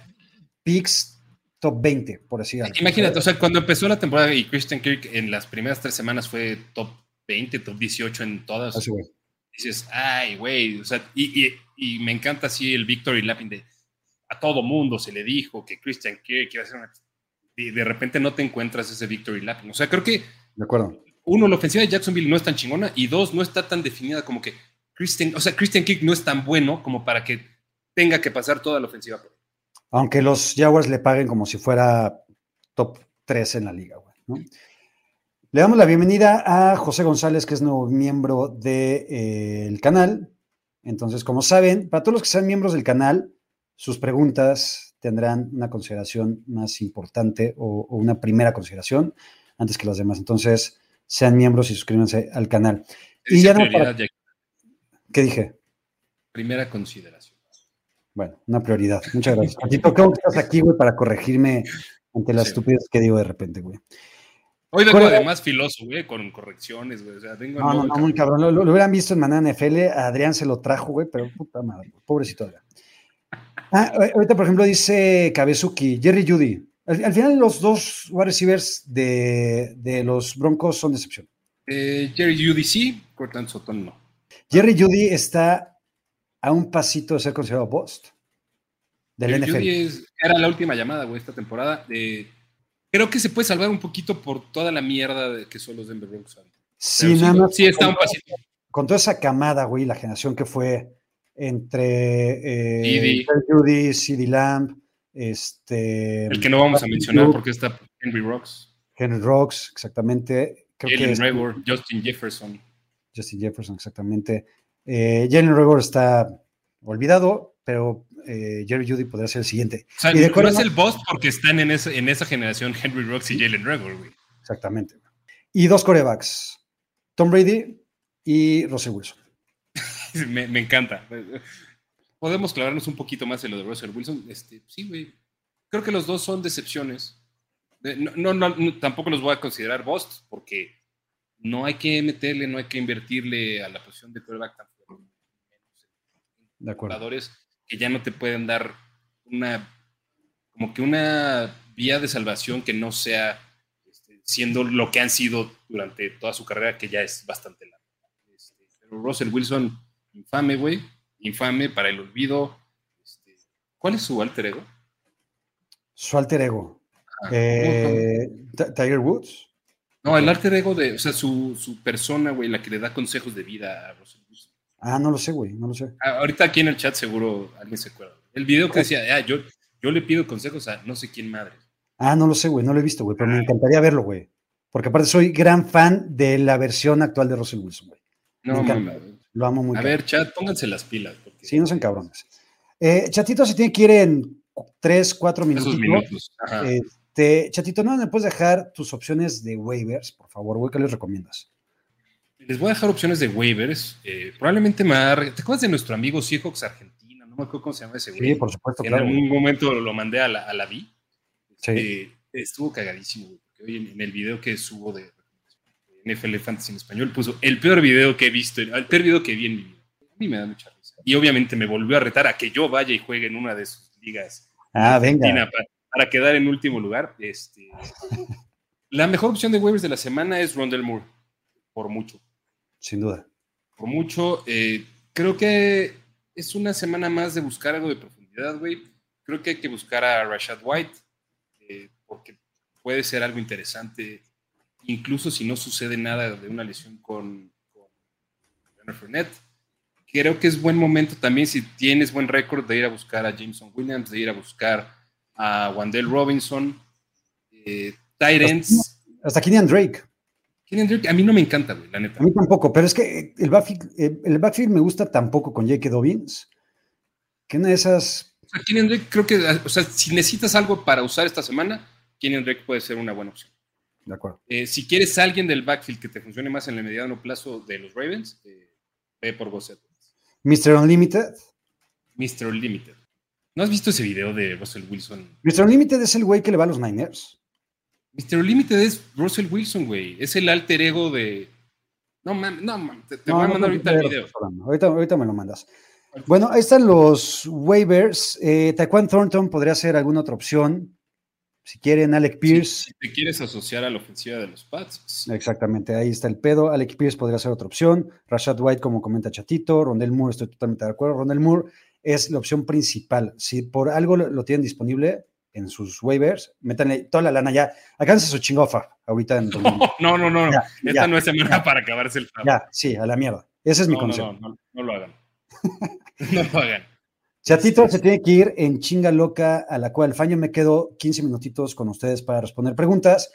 picks top 20, por así decirlo. Imagínate, o sea, cuando empezó la temporada y Christian Kirk en las primeras tres semanas fue top 20, top 18 en todas. Así, güey. Dices, ay, güey, o sea, y, y, y me encanta así el Victory Lapping de a todo mundo se le dijo que Christian Kirk iba a hacer una... Y de repente no te encuentras ese Victory Lapping. O sea, creo que De acuerdo. uno, la ofensiva de Jacksonville no es tan chingona y dos, no está tan definida como que Christian, o sea, Christian Kirk no es tan bueno como para que tenga que pasar toda la ofensiva. Aunque los Jaguars le paguen como si fuera top 3 en la liga, güey. ¿no? Le damos la bienvenida a José González, que es nuevo miembro del canal. Entonces, como saben, para todos los que sean miembros del canal, sus preguntas tendrán una consideración más importante o, o una primera consideración antes que las demás. Entonces, sean miembros y suscríbanse al canal. Y ya no para-. ¿Qué dije? Primera consideración. Bueno, una prioridad. Muchas gracias. Patito, ¿cómo estás aquí, güey, para corregirme ante las Sí. estupidez que digo de repente, güey? Hoy vengo ¿Cuál- además filoso, güey, con correcciones, güey. O sea, vengo en No, no, no, muy cabrón. Lo, lo hubieran visto en Manana NFL, a Adrián se lo trajo, güey, pero puta madre, pobrecito Adrián. Ah, ahor- ahorita, por ejemplo, dice Kabezuki, Jerry Judy. Al, al final, los dos wide receivers de, de los Broncos son decepción. Eh, Jerry Judy sí, Cortland Sutton no. Jerry Judy está a un pasito de ser considerado Bost del Jerry NFL. Jeudy es- era la última llamada, güey, esta temporada. Eh, creo que se puede salvar un poquito por toda la mierda de que son los Denver Broncos. Sí, Pero nada sí, más sí está con, un pasito. con toda esa camada, güey, la generación que fue entre eh, Judy, CD Lamb, este, El que no vamos a mencionar porque está Henry Rocks, Henry Rocks, exactamente. Creo Jalen Rager, Justin Jefferson. Justin Jefferson, exactamente. Eh, Jalen Rager está olvidado, pero eh, Jerry Judy podría ser el siguiente. O sea, Y de no es el boss porque están en esa, en esa generación Henry Rocks y Jalen Rager, güey. Exactamente. Y dos corebacks, Tom Brady y Russell Wilson. Me, me encanta. Podemos clavarnos un poquito más en lo de Russell Wilson. Este, sí, güey. Creo que los dos son decepciones. De- No, no, no, tampoco los voy a considerar busts porque no hay que meterle, no hay que invertirle a la posición de tan fuerte. De acuerdo. Jugadores que ya no te pueden dar una, como que una vía de salvación que no sea este, siendo lo que han sido durante toda su carrera, que ya es bastante larga. Este, pero Russell Wilson, infame, güey, infame para el olvido. Este, ¿Cuál es su alter ego? Su alter ego. Ah, Eh, Ti- Tiger Woods. No, el alter ego de, o sea, su, su persona, güey, la que le da consejos de vida a Russell Wilson. Ah, no lo sé, güey, no lo sé. Ah, Ahorita aquí en el chat seguro alguien se acuerda. El video que decía, ah, yo, yo le pido consejos a no sé quién madre. Ah, no lo sé, güey, no lo he visto, güey, pero me encantaría verlo, güey. Porque aparte soy gran fan de la versión actual de Russell Wilson, güey. No, Me. Lo amo muy A ver, chat, pónganse las pilas. Porque Sí, no sean cabrones. Eh, Chatito, si tiene que ir en tres, cuatro minutitos. minutos. Ajá. Este, Chatito, ¿no me puedes dejar tus opciones de waivers, por favor, güey? ¿Qué les recomiendas? Les voy a dejar opciones de waivers. eh, probablemente me agarre- ¿Te acuerdas de nuestro amigo Seahawks Argentina? No me acuerdo cómo se llama ese güey. Sí, por supuesto, en claro. algún momento lo mandé a la, a la vi. Sí. Eh, estuvo cagadísimo, güey, porque hoy en, en el video que subo de NFL Fantasy en español puso el peor video que he visto, el peor video que vi en mi vida. A mí me da mucha risa. Y obviamente me volvió a retar a que yo vaya y juegue en una de sus ligas Ah, venga. Para quedar en último lugar. Este, la mejor opción de waivers de la semana es Rondell Moore, por mucho. Sin duda. Por mucho. eh, creo que es una semana más de buscar algo de profundidad, güey. Creo que hay que buscar a Rashad White, eh, porque puede ser algo interesante, incluso si no sucede nada de una lesión con, con Leonard Fournette. Creo que es buen momento también si tienes buen récord de ir a buscar a Jameson Williams, de ir a buscar a Wandell Robinson, eh, tight ends. Hasta Kenyan Drake. A mí no me encanta, güey, la neta. A mí tampoco, pero es que el backfield, eh, el backfield me gusta tampoco con J.K. Dobbins. Que una de esas. O sea, Kenyan Drake creo que, o sea, si necesitas algo para usar esta semana, Kenyan Drake puede ser una buena opción. De acuerdo. Eh, si quieres a alguien del backfield que te funcione más en el mediano plazo de los Ravens, eh, ve por Edwards. Mr. Unlimited. Mr. Limited. ¿No has visto ese video de Russell Wilson? Mr. Unlimited es el güey que le va a los Niners. Mr. Limited es Russell Wilson, güey. Es el alter ego de. No, mames, no, mames. Te, te No, voy a mandar ahorita el video. Ahorita, ahorita me lo mandas. Bueno, ahí están los waivers. Eh, Taekwon Thornton podría ser alguna otra opción. Si quieren, Alec Pierce. Si, te quieres asociar a la ofensiva de los Pats. Pues. Exactamente, ahí está el pedo. Alec Pierce podría ser otra opción. Rashad White, como comenta Chatito. Rondell Moore, estoy totalmente de acuerdo. Rondell Moore es la opción principal. Si por algo lo, tienen disponible en sus waivers, métanle toda la lana ya. Acábense su chingofa ahorita. En no, no, no, no. Esta no es semana para acabarse el Ya, sí, a la mierda. Ese es mi consejo. No, no, no, lo hagan. no lo hagan. Chatito se tiene que ir en chinga loca, a la cual Faño me quedo 15 minutitos con ustedes para responder preguntas,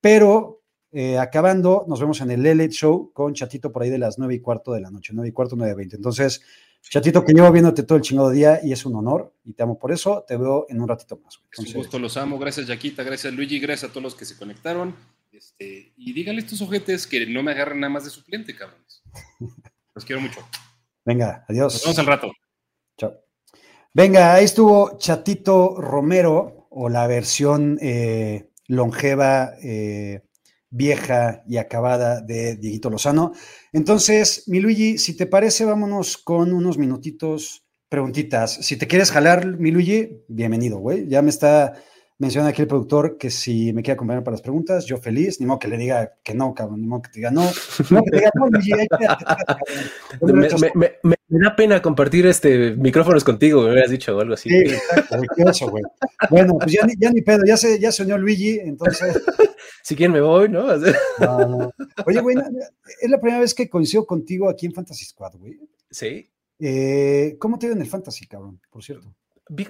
pero eh, acabando, nos vemos en el Late Show con Chatito por ahí de las 9 y cuarto de la noche, 9 y cuarto, 9 y 20. Entonces, Chatito, que llevo viéndote todo el chingado día y es un honor y te amo por eso. Te veo en un ratito más. un gusto, los amo. Gracias, Yaquita. Gracias, Luigi. Gracias a todos los que se conectaron. Este, y díganle a estos ojetes que no me agarren nada más de suplente, cabrones. Los quiero mucho. Venga, adiós. Nos vemos al rato. Chao. Venga, ahí estuvo Chatito Romero o la versión eh, longeva. Eh, vieja y acabada de Dieguito Lozano. Entonces, mi Luigi, si te parece, vámonos con unos minutitos, preguntitas. Si te quieres jalar, mi Luigi, bienvenido, güey. Ya me está Menciona aquí el productor que si me quiere acompañar para las preguntas, yo feliz, ni modo que le diga que no, cabrón, ni modo que te diga no, no que te diga no, me, me, da pena compartir este micrófonos contigo, me hubieras dicho o algo así. Sí, exacto, eso, güey. Bueno, pues ya ni, ya ni pedo, ya se, ya soñó Luigi, entonces. si quieren me voy, ¿no? Oye, güey, es la primera vez que coincido contigo aquí en Fantasy Squad, güey. Sí. Eh, ¿Cómo te dio en el Fantasy, cabrón? Por cierto.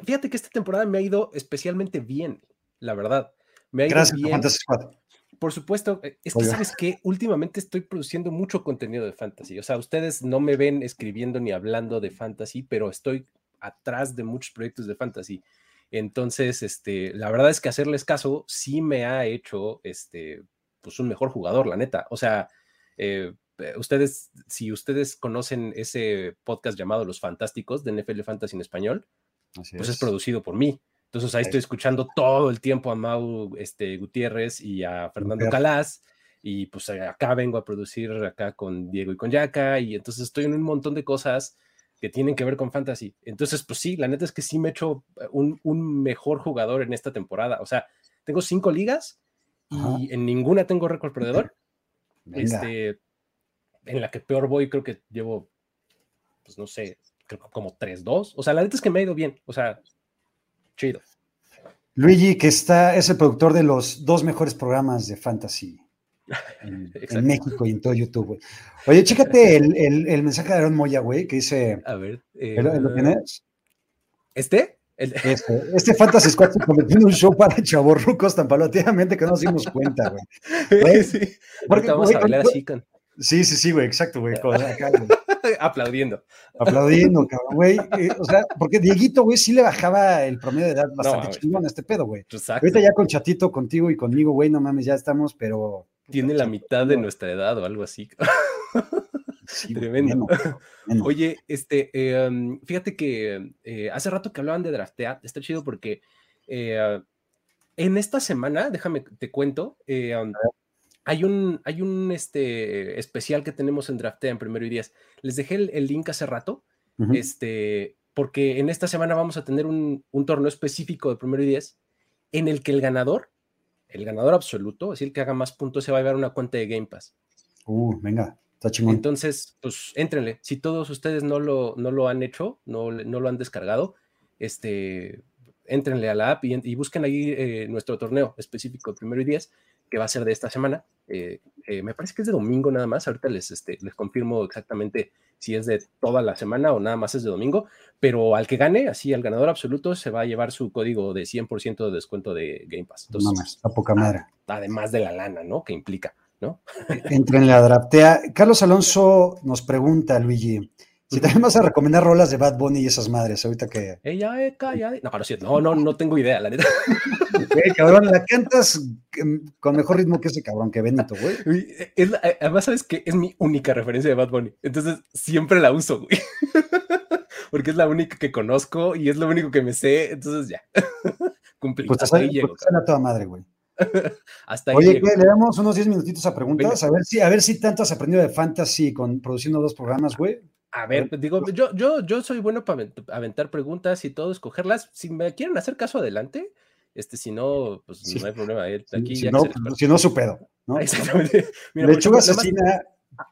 Fíjate que esta temporada me ha ido especialmente bien, la verdad. Me ha ido Gracias, bien. Squad. Por supuesto, eh, es que sabes que últimamente estoy produciendo mucho contenido de fantasy. O sea, ustedes no me ven escribiendo ni hablando de fantasy, pero estoy atrás de muchos proyectos de fantasy. Entonces, este, la verdad es que hacerles caso sí me ha hecho, este, pues un mejor jugador, la neta. O sea, eh, ustedes, si ustedes conocen ese podcast llamado Los Fantásticos de NFL Fantasy en español, pues es. producido por mí. Entonces ahí estoy escuchando todo el tiempo a Mau este, Gutiérrez y a Fernando Calas y pues acá vengo a producir acá con Diego y con Yaka y entonces estoy en un montón de cosas que tienen que ver con fantasy. Entonces, pues sí, la neta es que sí me he hecho un, un mejor jugador en esta temporada. O sea, tengo cinco ligas y en ninguna tengo récord perdedor. Este, en la que peor voy, creo que llevo, pues no sé, como 3-2. O sea, la neta es que me ha ido bien. O sea, chido. Luigi, que está, es el productor de los dos mejores programas de fantasy en, México y en todo YouTube, güey. Oye, chécate el, el, mensaje de Aaron Moya, güey, que dice. A ver. ¿Lo eh, tienes? ¿Este? Este, este Fantasy Squad se convirtió en un show para chavorrucos tan palativamente que no nos dimos cuenta, güey. Sí. Porque, vamos a hablar así con... Sí, sí, sí, güey, exacto, güey. Aplaudiendo. Aplaudiendo, cabrón, güey. Eh, o sea, porque Dieguito, güey, sí le bajaba el promedio de edad bastante chingón a este pedo, güey. Ahorita ya con Chatito, contigo y conmigo, güey, no mames, ya estamos, pero. Tiene la mitad de nuestra edad o algo así. Tremendo. Oye, este, em, fíjate que eh, hace rato que hablaban de draftear, está chido porque eh, en esta semana, déjame te cuento, hay un, hay un este, especial que tenemos en Draftea en primero y diez. Les dejé el, link hace rato, este, porque en esta semana vamos a tener un, torneo específico de primero y diez en el que el ganador, el ganador absoluto, es el que haga más puntos, se va a llevar una cuenta de Game Pass. Uh, venga, está chingón. Entonces, pues éntrenle. Si todos ustedes no lo, no lo han hecho, no, no lo han descargado, este, éntrenle a la app y, busquen ahí eh, nuestro torneo específico de primero y diez que va a ser de esta semana. Eh, eh, me parece que es de domingo nada más. Ahorita les, este, les confirmo exactamente si es de toda la semana o nada más es de domingo. Pero al que gane, así al ganador absoluto, se va a llevar su código de 100% de descuento de Game Pass. Entonces, a poca madre. Además de la lana, ¿no? Que implica, ¿no? Entren la draftea. Carlos Alonso nos pregunta, Luigi. Si también vas a recomendar rolas de Bad Bunny y esas madres, ahorita que. Ella es calla. No, pero sí, no, no, no tengo idea, la neta. cabrón, la cantas con mejor ritmo que ese cabrón, que Benito, güey. Eh, además, sabes que es mi única referencia de Bad Bunny. Entonces, siempre la uso, güey. Porque es la única que conozco y es lo único que me sé. Entonces, ya. Cumplí. Pues hasta ahí llego. Pues toda madre, güey. Hasta ahí Oye, le damos unos 10 minutitos a preguntas, a ver si, a ver si tanto has aprendido de fantasy con produciendo dos programas, güey. A ver, digo, yo, yo, yo soy bueno para aventar preguntas y todo, escogerlas. Si me quieren hacer caso adelante, Este, si no, pues Sí. no hay problema. eh, Aquí si, ya no, perdone. si no, su pedo. ¿no? Exactamente. Mira, Lechuga asesina.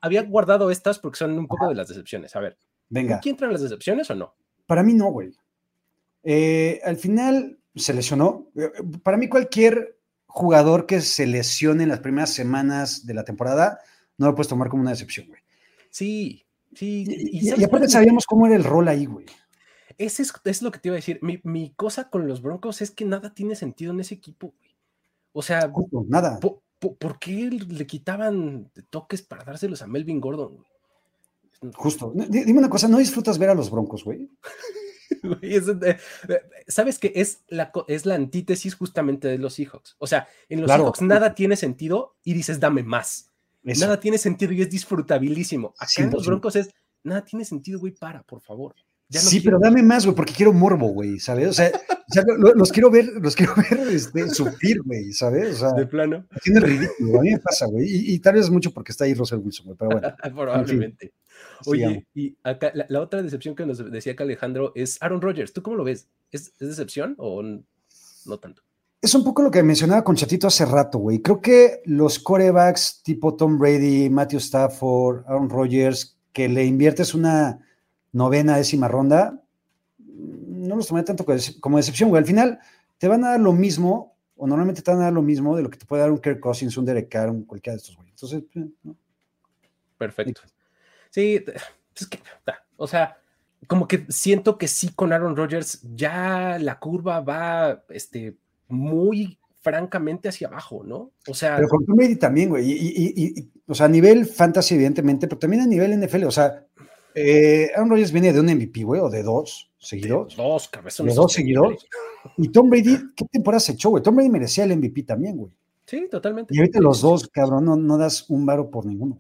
había guardado estas porque son un poco de las decepciones. A ver, Venga, ¿aquí entran las decepciones o no? para mí no, güey. Eh, al final se lesionó. Eh, Para mí, cualquier jugador que se lesione en las primeras semanas de la temporada no lo puedes tomar como una decepción, güey. Sí, sí. Y, y y- ¿sabes y aparte sabíamos cómo era el rol ahí, güey. Ese es, es lo que te iba a decir. Mi, mi cosa con los Broncos es que nada tiene sentido en ese equipo. güey. O sea, Justo, nada. po- po- ¿por qué le quitaban toques para dárselos a Melvin Gordon? güey? Justo. Dime una cosa, ¿no disfrutas ver a los broncos, güey? Güey, es de- eh, ¿Sabes que es la, es la antítesis justamente de los Seahawks? O sea, en los Claro. Seahawks nada tiene sentido y dices, dame más. Eso. Nada tiene sentido y es disfrutabilísimo. Acá en los 100%. Broncos es, nada tiene sentido, güey, para, por favor. Ya no sí, quiero- pero dame más, güey, porque quiero morbo, güey, ¿sabes? O sea, sea, lo- lo- los quiero ver, los quiero ver este, sufrir, güey, ¿sabes? O sea, De plano, tiene ridículo, a mí me pasa, güey, y, y tal vez mucho porque está ahí Russell Wilson, güey, pero bueno. probablemente. Oye, sigamos. y acá la, la otra decepción que nos decía acá Alejandro es Aaron Rodgers. ¿Tú cómo lo ves? ¿Es, es decepción o no tanto? Es un poco lo que mencionaba con Chatito hace rato, güey. Creo que los corebacks tipo Tom Brady, Matthew Stafford, Aaron Rodgers, que le inviertes una novena, décima ronda, no los tomé tanto como dece- como decepción, güey. Al final te van a dar lo mismo, o normalmente te van a dar lo mismo de lo que te puede dar un Kirk Cousins, un Derek Carr, un cualquiera de estos, güey. Entonces, eh, ¿no? Perfecto. Sí, es que, o sea, como que siento que sí con Aaron Rodgers ya la curva va este, muy francamente hacia abajo, ¿no? O sea, Pero con Tom Brady también, güey. Y, y- y- o sea, a nivel fantasy, evidentemente, pero también a nivel NFL. O sea, eh, Aaron Rodgers viene de un MVP, güey, o de dos seguidos. dos cabezas. de dos seguidos. Y Tom Brady, ¿qué temporada se echó, güey? Tom Brady merecía el MVP también, güey. Sí, totalmente. Y ahorita los dos, cabrón, no, no das un varo por ninguno.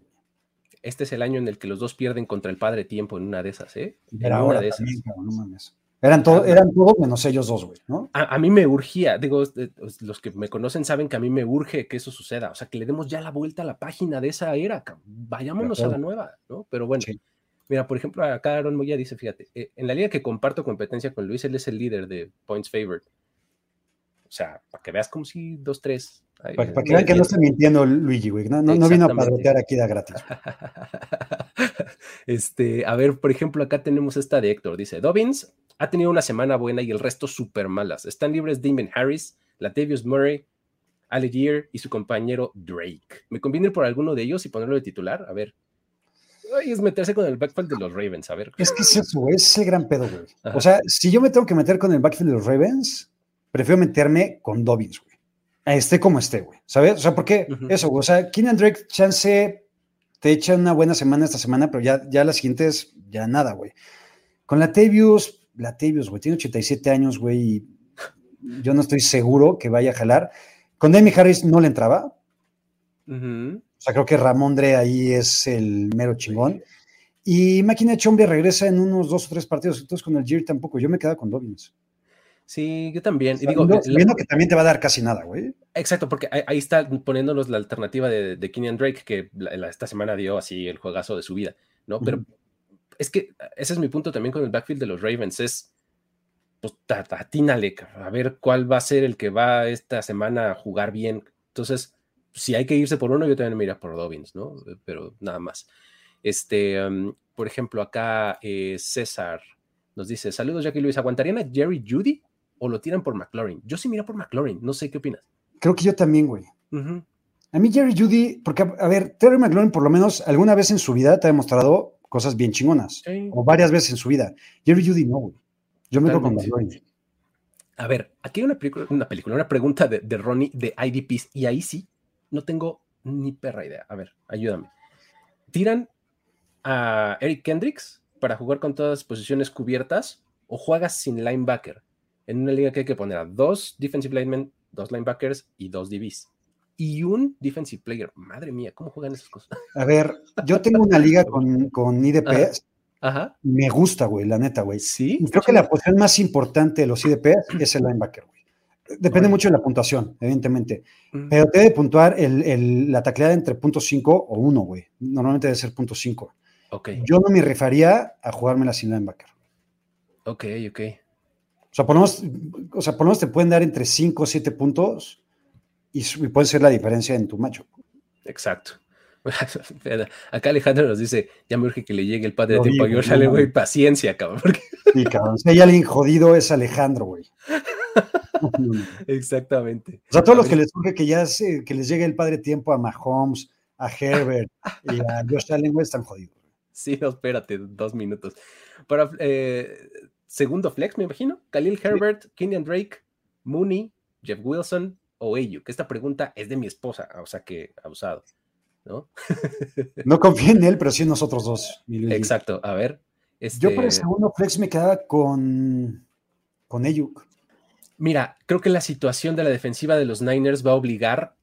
Este es el año en el que los dos pierden contra el padre tiempo en una de esas, ¿eh? En Pero una ahora de esas. también, cabrón, no mames. Eran, eran todos menos ellos dos, güey, ¿no? A, a mí me urgía, digo, eh, los que me conocen saben que a mí me urge que eso suceda, o sea, que le demos ya la vuelta a la página de esa era, vayámonos a la nueva, ¿no? Pero bueno, Sí. mira, por ejemplo, acá Aaron Moya dice, fíjate, eh, en la liga que comparto competencia con Luis, él es el líder de Points Favored. O sea, para que veas como si 2-3. ahí, Para, para que vean que no está mintiendo Luigi, güey. No, no, no vino a padrotear aquí de gratis. este, a ver, por ejemplo, acá tenemos esta de Héctor. Dice, Dobbins ha tenido una semana buena y el resto súper malas. Están libres Damon Harris, Latavius Murray, Algier y su compañero Drake. ¿Me conviene ir por alguno de ellos y ponerlo de titular? A ver. Ay, es meterse con el backfield de los Ravens, a ver. Es que es eso, güey, es el gran pedo, güey. Ajá. O sea, si yo me tengo que meter con el backfield de los Ravens, prefiero meterme con Dobbins, güey. Esté como esté, güey. ¿Sabes? O sea, porque Ujú. eso, güey. O sea, Keenan Drake, chance, te echa una buena semana esta semana, pero ya, ya las siguientes, ya nada, güey. Con Latavius, Latavius, güey, tiene 87 años, güey, y yo no estoy seguro que vaya a jalar. Con Demi Harris no le entraba. O sea, creo que Ramondre ahí es el mero chingón. Y Máquina Chombre regresa en unos dos o tres partidos. Entonces, con el Gir tampoco. Yo me quedaba con Dobbins. Sí, yo también. Y digo, la- sabiendo que también te va a dar casi nada, güey. Exacto, porque ahí, está poniéndonos la alternativa de, de Kenyan Drake, que la- la- esta semana dio así el juegazo de su vida, ¿no? Pero. Es que ese es mi punto también con el backfield de los Ravens, es, pues, atínale, a ver cuál va a ser el que va esta semana a jugar bien. Entonces, si hay que irse por uno, yo también me iría por Dobbins, ¿no? Pero nada más. Este, um, por ejemplo, acá eh, César nos dice, saludos Jackie Luis, ¿aguantarían a Jerry Judy o lo tiran por McLaurin? Yo sí mira por McLaurin, no sé qué opinas. Creo que yo también, güey. A mí Jerry Judy, porque, a ver, Terry McLaurin por lo menos alguna vez en su vida te ha demostrado cosas bien chingonas. Sí. O varias veces en su vida. Jerry Judy no, güey. Yo me quedo con. McLaurin. A ver, aquí hay una película, una película, una pregunta de, de Ronnie de IDPs, y ahí sí no tengo ni perra idea. A ver, ayúdame. ¿Tiran a Eric Kendricks para jugar con todas las posiciones cubiertas o juegas sin linebacker? En una liga que hay que poner a dos defensive linemen, dos linebackers y dos DBs. Y un defensive player. Madre mía, ¿cómo juegan esas cosas? A ver, yo tengo una liga con, con IDPs. Ajá. Me gusta, güey, la neta, güey. Sí. Creo que la posición más importante de los IDPs es el linebacker, güey. Depende mucho de la puntuación, evidentemente. Mm, Pero te debe puntuar el, el- la tacleada entre punto .5 o 1, güey. Normalmente debe ser punto .5. Ok, Yo no me rifaría a jugármela sin linebacker. ok, ok. O sea, por lo menos, o sea, por lo menos te pueden dar entre 5 o 7 puntos y, y puede ser la diferencia en tu macho. Exacto. Acá Alejandro nos dice, ya me urge que le llegue el padre de Lo tiempo no Allen, güey, paciencia, cabrón. porque- Sí, cabrón. Si hay alguien jodido es Alejandro, güey. Exactamente. O sea, todos los que les surge que ya se- que les llegue el padre tiempo a Mahomes, a Herbert y a Josh Allen, güey, están jodidos. Sí, no, espérate, dos minutos. Para eh, segundo flex, me imagino. Khalil Herbert, Kenyan Drake, Mooney, Jeff Wilson o Ayuk. Esta pregunta es de mi esposa, o sea que abusado, ¿no? No confío en él, pero sí en nosotros dos. Exacto. A ver. Yo para el este, segundo flex me quedaba con, con Ayuk. Mira, creo que la situación de la defensiva de los Niners va a obligar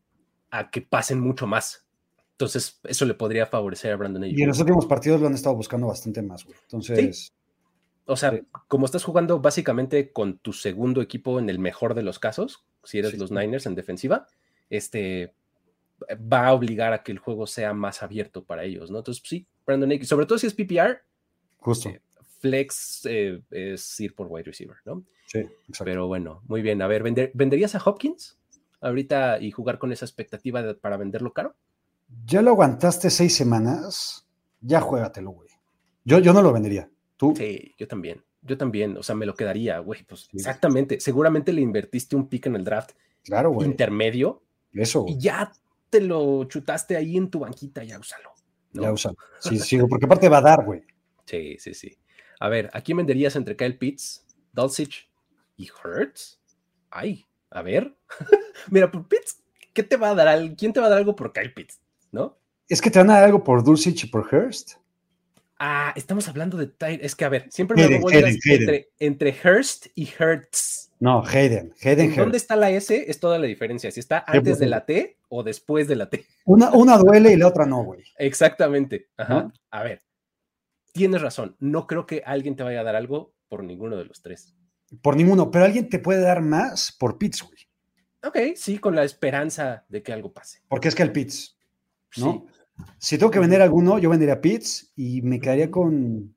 a que pasen mucho más. Entonces, eso le podría favorecer a Brandon Ayuk. Y en los últimos partidos lo han estado buscando bastante más, güey. Entonces, O sea, Sí. como estás jugando básicamente con tu segundo equipo en el mejor de los casos, si eres Sí, los. Niners en defensiva, este va a obligar a que el juego sea más abierto para ellos, ¿no? Entonces, sí, Brandon Ayuk, sobre todo si es PPR, justo. Sí. flex eh, es ir por wide receiver, ¿no? Sí, exacto. Pero bueno, muy bien. A ver, ¿vender- ¿venderías a Hopkins ahorita y jugar con esa expectativa de- para venderlo caro? Ya lo aguantaste seis semanas, ya juégatelo, güey. Yo, yo no lo vendería. Tú, Sí, yo también. Yo también, o sea, me lo quedaría, güey, pues Sí. exactamente. Seguramente le invertiste un pick en el draft claro, güey. intermedio Eso, y ya te lo chutaste ahí en tu banquita, ya úsalo. ¿no? Ya úsalo. Sí, sí, porque aparte va a dar, güey. Sí, sí, sí. A ver, ¿a quién venderías entre Kyle Pitts, Dulcich y Hurts? Ay, a ver. Mira, por Pitts, ¿qué te va a dar? al- ¿Quién te va a dar algo por Kyle Pitts? ¿No? Es que te van a dar algo por Dulcich y por Hurst. Ah, estamos hablando de Tyre. Es que, a ver, siempre me Hayden, Hayden, Hayden. entre, entre Hurst y Hurts. No, Hayden. Hayden ¿En dónde está la S? Es toda la diferencia. Si está antes pues, de la T o después de la T. Una, una duele y la otra no, güey. Exactamente. Ajá. ¿No? A ver, tienes razón. No creo que alguien te vaya a dar algo por ninguno de los tres. Por ninguno, pero alguien te puede dar más por Pitts, güey. Ok, sí, con la esperanza de que algo pase. Porque es que el Pitts, ¿no? Sí. Si tengo que vender alguno, yo vendería Pitts y me quedaría con,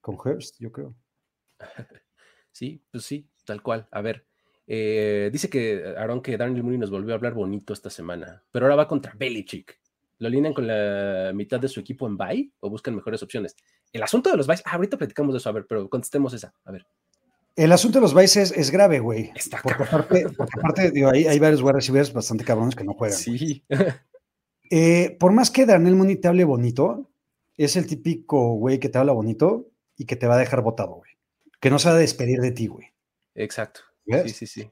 con Hurst, yo creo. Sí, pues sí, tal cual. A ver, eh, dice que Aaron que Daniel Mooney nos volvió a hablar bonito esta semana, pero ahora va contra Belichick. ¿Lo alinean con la mitad de su equipo en bye o buscan mejores opciones? El asunto de los buys, ah, ahorita platicamos de eso, a ver, pero contestemos esa. A ver, El asunto de los Vices es, grave, güey. Está Porque cabrón. aparte, porque aparte digo, hay, hay varios wide receivers bastante cabrones que no juegan. sí, Eh, por más que Darnell Mooney te hable bonito, es el típico güey que te habla bonito y que te va a dejar botado, güey. Que no se va a despedir de ti, güey. exacto. ¿Ves? Sí, sí, sí.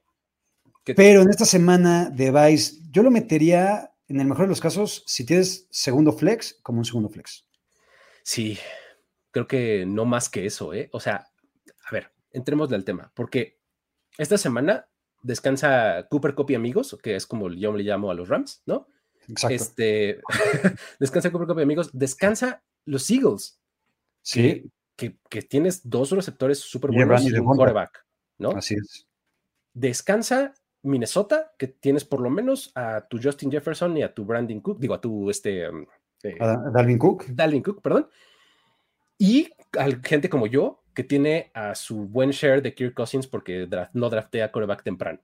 ¿Qué- Pero en esta semana de Vice, yo lo metería, en el mejor de los casos, si tienes segundo flex, como un segundo flex. Sí, creo que no más que eso, ¿eh? O sea, a ver, entrémosle al tema, porque esta semana descansa Cooper Copy amigos, que es como yo le llamo a los Rams, ¿no? Exacto. Este, descansa Cooper Copy amigos, descansa los Eagles, sí, que, que tienes dos receptores súper buenos y un quarterback, ¿no? así es. Descansa Minnesota, que tienes por lo menos a tu Justin Jefferson y a tu Brandon Cook, digo, a tu este, um, eh, A a Dalvin Cook. Dalvin Cook, perdón. Y a gente como yo, que tiene a su buen share de Kirk Cousins porque draft- no draftea coreback temprano,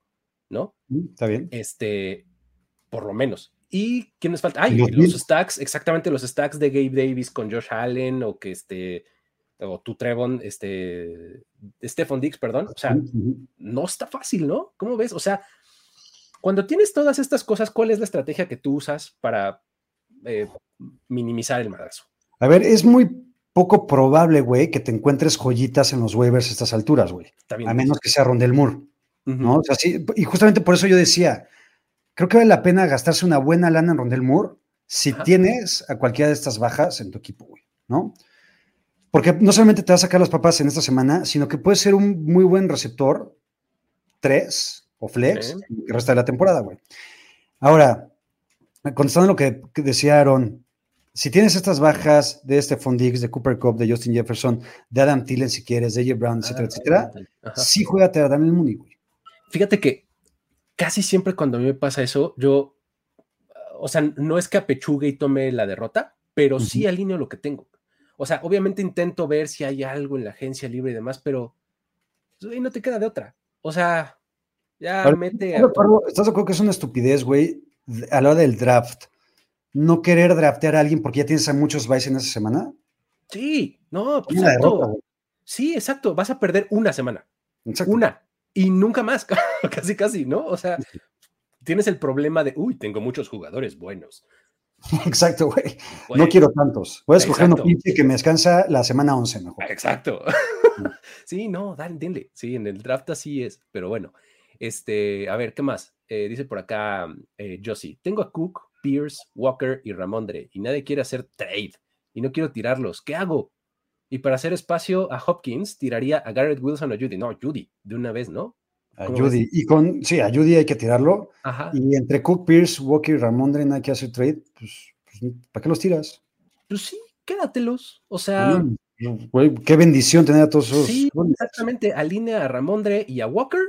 ¿no? Mm, Está bien. Este, por lo menos. ¿Y quiénes falta? Ay, Los los, stacks, exactamente los stacks de Gabe Davis con Josh Allen o que este, o tu Trevon, este, Stephon Diggs, perdón. O sea, no está fácil, ¿no? ¿Cómo ves? O sea, cuando tienes todas estas cosas, ¿cuál es la estrategia que tú usas para eh, minimizar el madrazo? A ver, es muy poco probable, güey, que te encuentres joyitas en los waivers a estas alturas, güey. A menos que sea Rondel Moore, Ujú. ¿no? O sea, sí, y justamente por eso yo decía, creo que vale la pena gastarse una buena lana en Rondel Moore si Ajá. tienes a cualquiera de estas bajas en tu equipo, güey, ¿no? Porque no solamente te va a sacar las papas en esta semana, sino que puede ser un muy buen receptor, tres o flex, Sí. el resto de la temporada, güey. Ahora, contestando lo que, que decía Aaron, si tienes estas bajas de Stephon Diggs, de Cooper Cup, de Justin Jefferson, de Adam Thielen si quieres, de J. Brown, etcétera, Ah, etcétera, sí juégate a Daniel Mooney, güey. Fíjate que casi siempre cuando a mí me pasa eso, yo, o sea, no es que apechugue y tome la derrota, pero sí alineo lo que tengo. O sea, obviamente intento ver si hay algo en la agencia libre y demás, pero Y no te queda de otra. O sea, ya Ahora, mete ¿Estás a de acuerdo, estás de acuerdo que es una estupidez, güey, a la hora del draft? No querer draftear a alguien porque ya tienes a muchos vice en esa semana. Sí, no, pues exacto. derrota. Sí, exacto. Vas a perder una semana. Exacto. Una. Y nunca más. casi, casi, ¿no? O sea, tienes el problema de, uy, tengo muchos jugadores buenos. Exacto, güey. No quiero tantos. Voy a escoger uno que me descansa la semana 11 mejor. Exacto. sí, no, dale, entiende. Sí, en el draft así es, pero bueno. Este, a ver, ¿qué más? Eh, dice por acá eh, Josie, tengo a Cook, Pierce, Walker y Ramondre y nadie quiere hacer trade y no quiero tirarlos. ¿Qué hago? Y para hacer espacio a Hopkins, tiraría a Garrett Wilson o Judy. No, Judy, de una vez, ¿no? A ¿Cómo Judy. Y con, sí, a Judy hay que tirarlo. Ajá. Y entre Cook, Pierce, Walker y Ramondre no hay que hacer trade. Pues, pues, ¿para qué los tiras? Pues sí, quédatelos. O sea, Mm, güey, qué bendición tener a todos esos. Sí, exactamente. Alinea a Ramondre y a Walker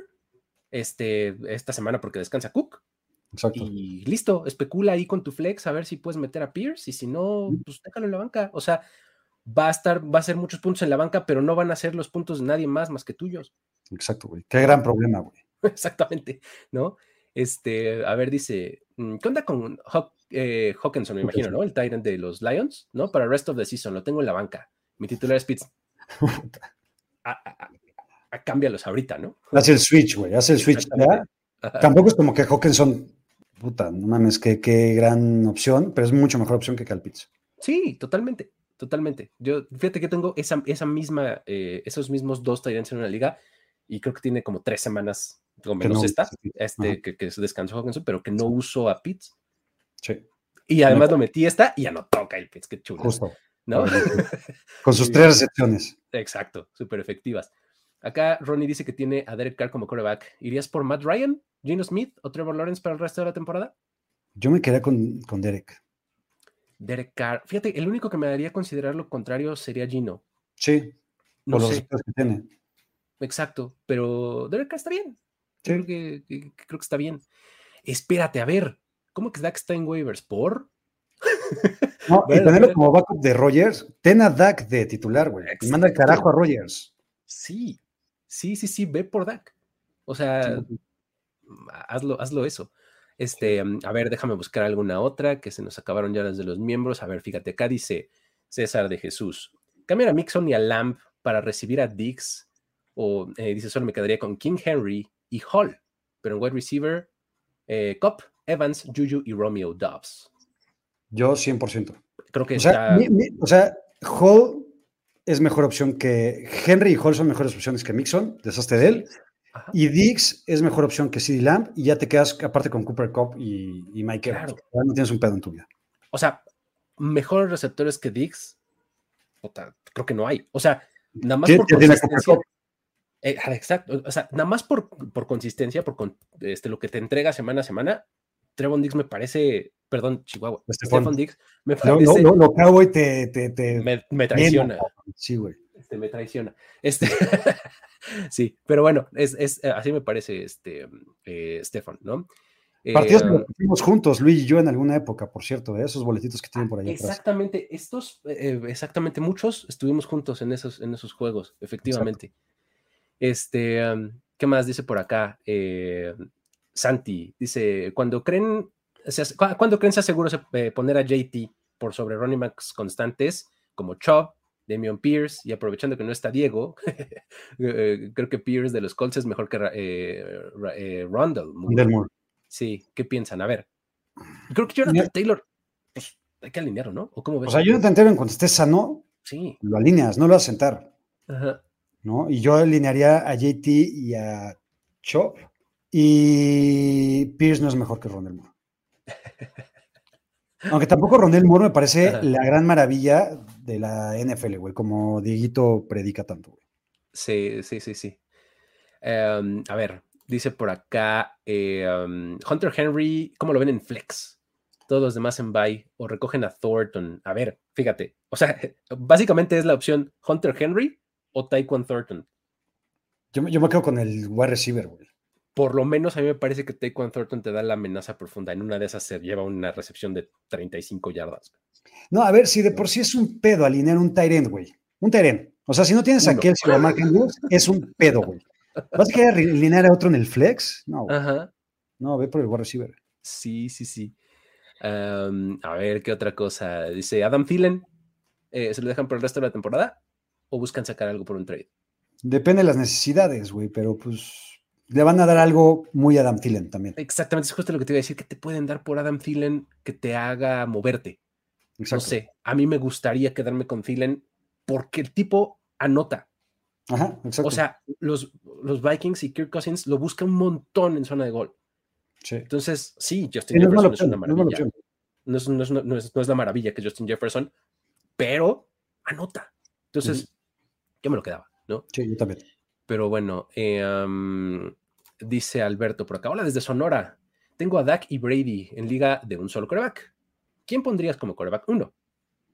este, esta semana porque descansa Cook. Exacto. Y listo, especula ahí con tu flex a ver si puedes meter a Pierce y si no, pues déjalo en la banca. O sea, va a estar, va a ser muchos puntos en la banca, pero no van a ser los puntos de nadie más más que tuyos. Exacto, güey. Qué gran problema, güey. Exactamente, ¿no? Este, a ver, dice, mm, ¿qué onda con Haw- eh, Hawkinson, me imagino. ¿no? El Tyrant de los Lions, ¿no? Para Rest of the Season, lo tengo en la banca. Mi titular es Pitts. A- a- a- a- cámbialos ahorita, ¿no? Hace el switch, güey. Hace el switch. Tampoco es como que Hawkinson, puta, no mames, qué, qué gran opción, pero es mucho mejor opción que Calpitz. Sí, totalmente, totalmente. Yo, fíjate que tengo esa, esa misma, eh, esos mismos dos Tyrants en una liga y creo que tiene como tres semanas, o menos no esta, este, que, que se descansó Hawkinson, pero que no uso a Pitts. Sí, Y además lo metí esta y ya no toca el Pitts, qué chulo. justo. ¿no? Con sus Sí. tres recepciones. Exacto, súper efectivas. Acá Ronnie dice que tiene a Derek Carr como quarterback. ¿Irías por Matt Ryan, Gino Smith o Trevor Lawrence para el resto de la temporada? Yo me quedé con, con Derek. Derek Carr. Fíjate, el único que me daría considerar lo contrario sería Gino. Sí, No por los sé, receptores que tiene. exacto, pero Derek Carr está bien. Sí. Creo, que, creo que está bien. Espérate, a ver, ¿cómo que Dak está en waivers? ¿Por? No, y tenerlo como backup de Rogers, ten a Dak de titular, güey. Y manda el carajo a Rogers. Sí, sí, sí, sí, ve por Dak. O sea, hazlo, hazlo eso. Este, mm, a ver, déjame buscar alguna otra que se nos acabaron ya las de los miembros. A ver, fíjate, acá dice César de Jesús. Cambiar a Mixon y a Lamb para recibir a Dix. O eh, dice, solo me quedaría con King Henry y Hall. Pero en wide receiver, eh, Cobb, Evans, Juju y Romeo Dobbs. Yo 100%. Creo que O sea, está. mi- mi- o sea, Hall es mejor opción que Henry y Hall son mejores opciones que Mixon, deshazte de él. Ajá. Y Dix es mejor opción que CD Lamb y ya te quedas aparte con Cooper Cup y, y Mike. Claro. No tienes un pedo en tu vida. O sea, mejores receptores que Dix. puta, creo que no hay. O sea, nada más ¿Quién- por consistencia. Eh, ah, exacto. O sea, nada más por, por consistencia, por con- este, lo que te entrega semana a semana, Trevon Diggs me parece, perdón, Chihuahua, Estefan. Stefan Diggs me parece, lo, lo, lo cowboy te, te, te me, me traiciona. Sí, güey. Este, me traiciona. Este, sí, pero bueno, es, es, eh, así me parece este, eh, Stefan, ¿no? Eh, Partidos que pusimos juntos, Luis y yo, en alguna época, por cierto, ¿eh? esos boletitos que tienen por ahí atrás. Exactamente, estos, eh, exactamente, muchos estuvimos juntos en esos, en esos juegos, efectivamente. Este, um, ¿qué más dice por acá? Santi dice: cuando creen, se as- cu- ¿cuándo creen sea seguro se- poner a JT por sobre running backs constantes como Chubb, Damian Pierce y aprovechando que no está Diego, eh, creo que Pierce de los Colts es mejor que eh, eh, Rondell. Moore. Sí, ¿qué piensan? A ver. Creo que Jonathan. Taylor, pues hay que alinearlo, ¿no? ¿O cómo ves? O sea, Jonathan Taylor, en cuanto esté sano, Sí. lo alineas, no lo vas a sentar, Ajá. ¿no? Y yo alinearía a JT y a Chop. Y Pierce no es mejor que Ronald Moore. Aunque tampoco Ronald Moore me parece Ajá. la gran maravilla de la NFL, güey, como Dieguito predica tanto, güey. Sí, sí, sí, sí. Em, a ver, dice por acá em, Hunter Henry, ¿cómo lo ven en Flex? Todos los demás en Buy o recogen a Thornton. A ver, fíjate. O sea, básicamente es la opción Hunter Henry o Taekwon Thornton. Yo, me- yo me quedo con el wide receiver, güey. Por lo menos a mí me parece que Taekwon Thornton te da la amenaza profunda. En una de esas se lleva una recepción de 35 yardas. No, a ver, si de por sí es un pedo alinear un end, güey. Un end. O sea, si no tienes a Uno. Kelsey o a Mark Andrews, es un pedo, güey. ¿Vas a querer alinear a otro en el flex? No, güey. Ajá. no, ve por el wide receiver. Sí, sí, sí. Am, a ver, ¿qué otra cosa? Dice Adam Thielen. eh, ¿Se lo dejan por el resto de la temporada? ¿O buscan sacar algo por un trade? Depende de las necesidades, güey, pero pues le van a dar algo muy Adam Thielen también. Exactamente, es justo lo que te iba a decir, que te pueden dar por Adam Thielen que te haga moverte. No sé, a mí me gustaría quedarme con Thielen porque el tipo anota. Ajá, exacto. O sea, los, los Vikings y Kirk Cousins lo buscan un montón en zona de gol. Sí. Entonces, sí, Sí, Justin no es mala Jefferson es una no es mala maravilla. No es, no es- no es- no es la maravilla que Justin Jefferson, pero anota. Entonces, yo me lo quedaba, ¿no? Sí, yo también. Pero bueno, eh, dice Alberto por acá. Hola desde Sonora. Tengo a Dak y Brady en liga de un solo coreback. ¿Quién pondrías como coreback uno?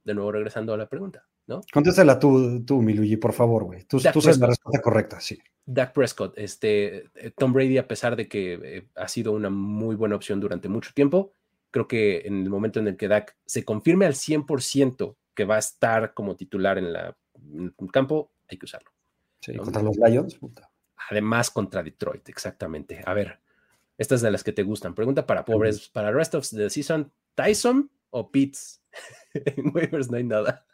De nuevo regresando a la pregunta, ¿no? Contéstala tú, tú, mi Luigi, por favor, güey. Tú, Dak tú sabes la respuesta correcta, sí. Dak Prescott, este, eh, Tom Brady, a pesar de que eh, ha sido una muy buena opción durante mucho tiempo, creo que en el momento en el que Dak se confirme al 100% que va a estar como titular en, la, en el campo, hay que usarlo. Sí, No, contra los Lions, puta. Además contra Detroit, exactamente. A ver, estas de las que te gustan. Pregunta para pobres, para rest of the season, ¿Tyson o Pitts? en waivers no hay nada.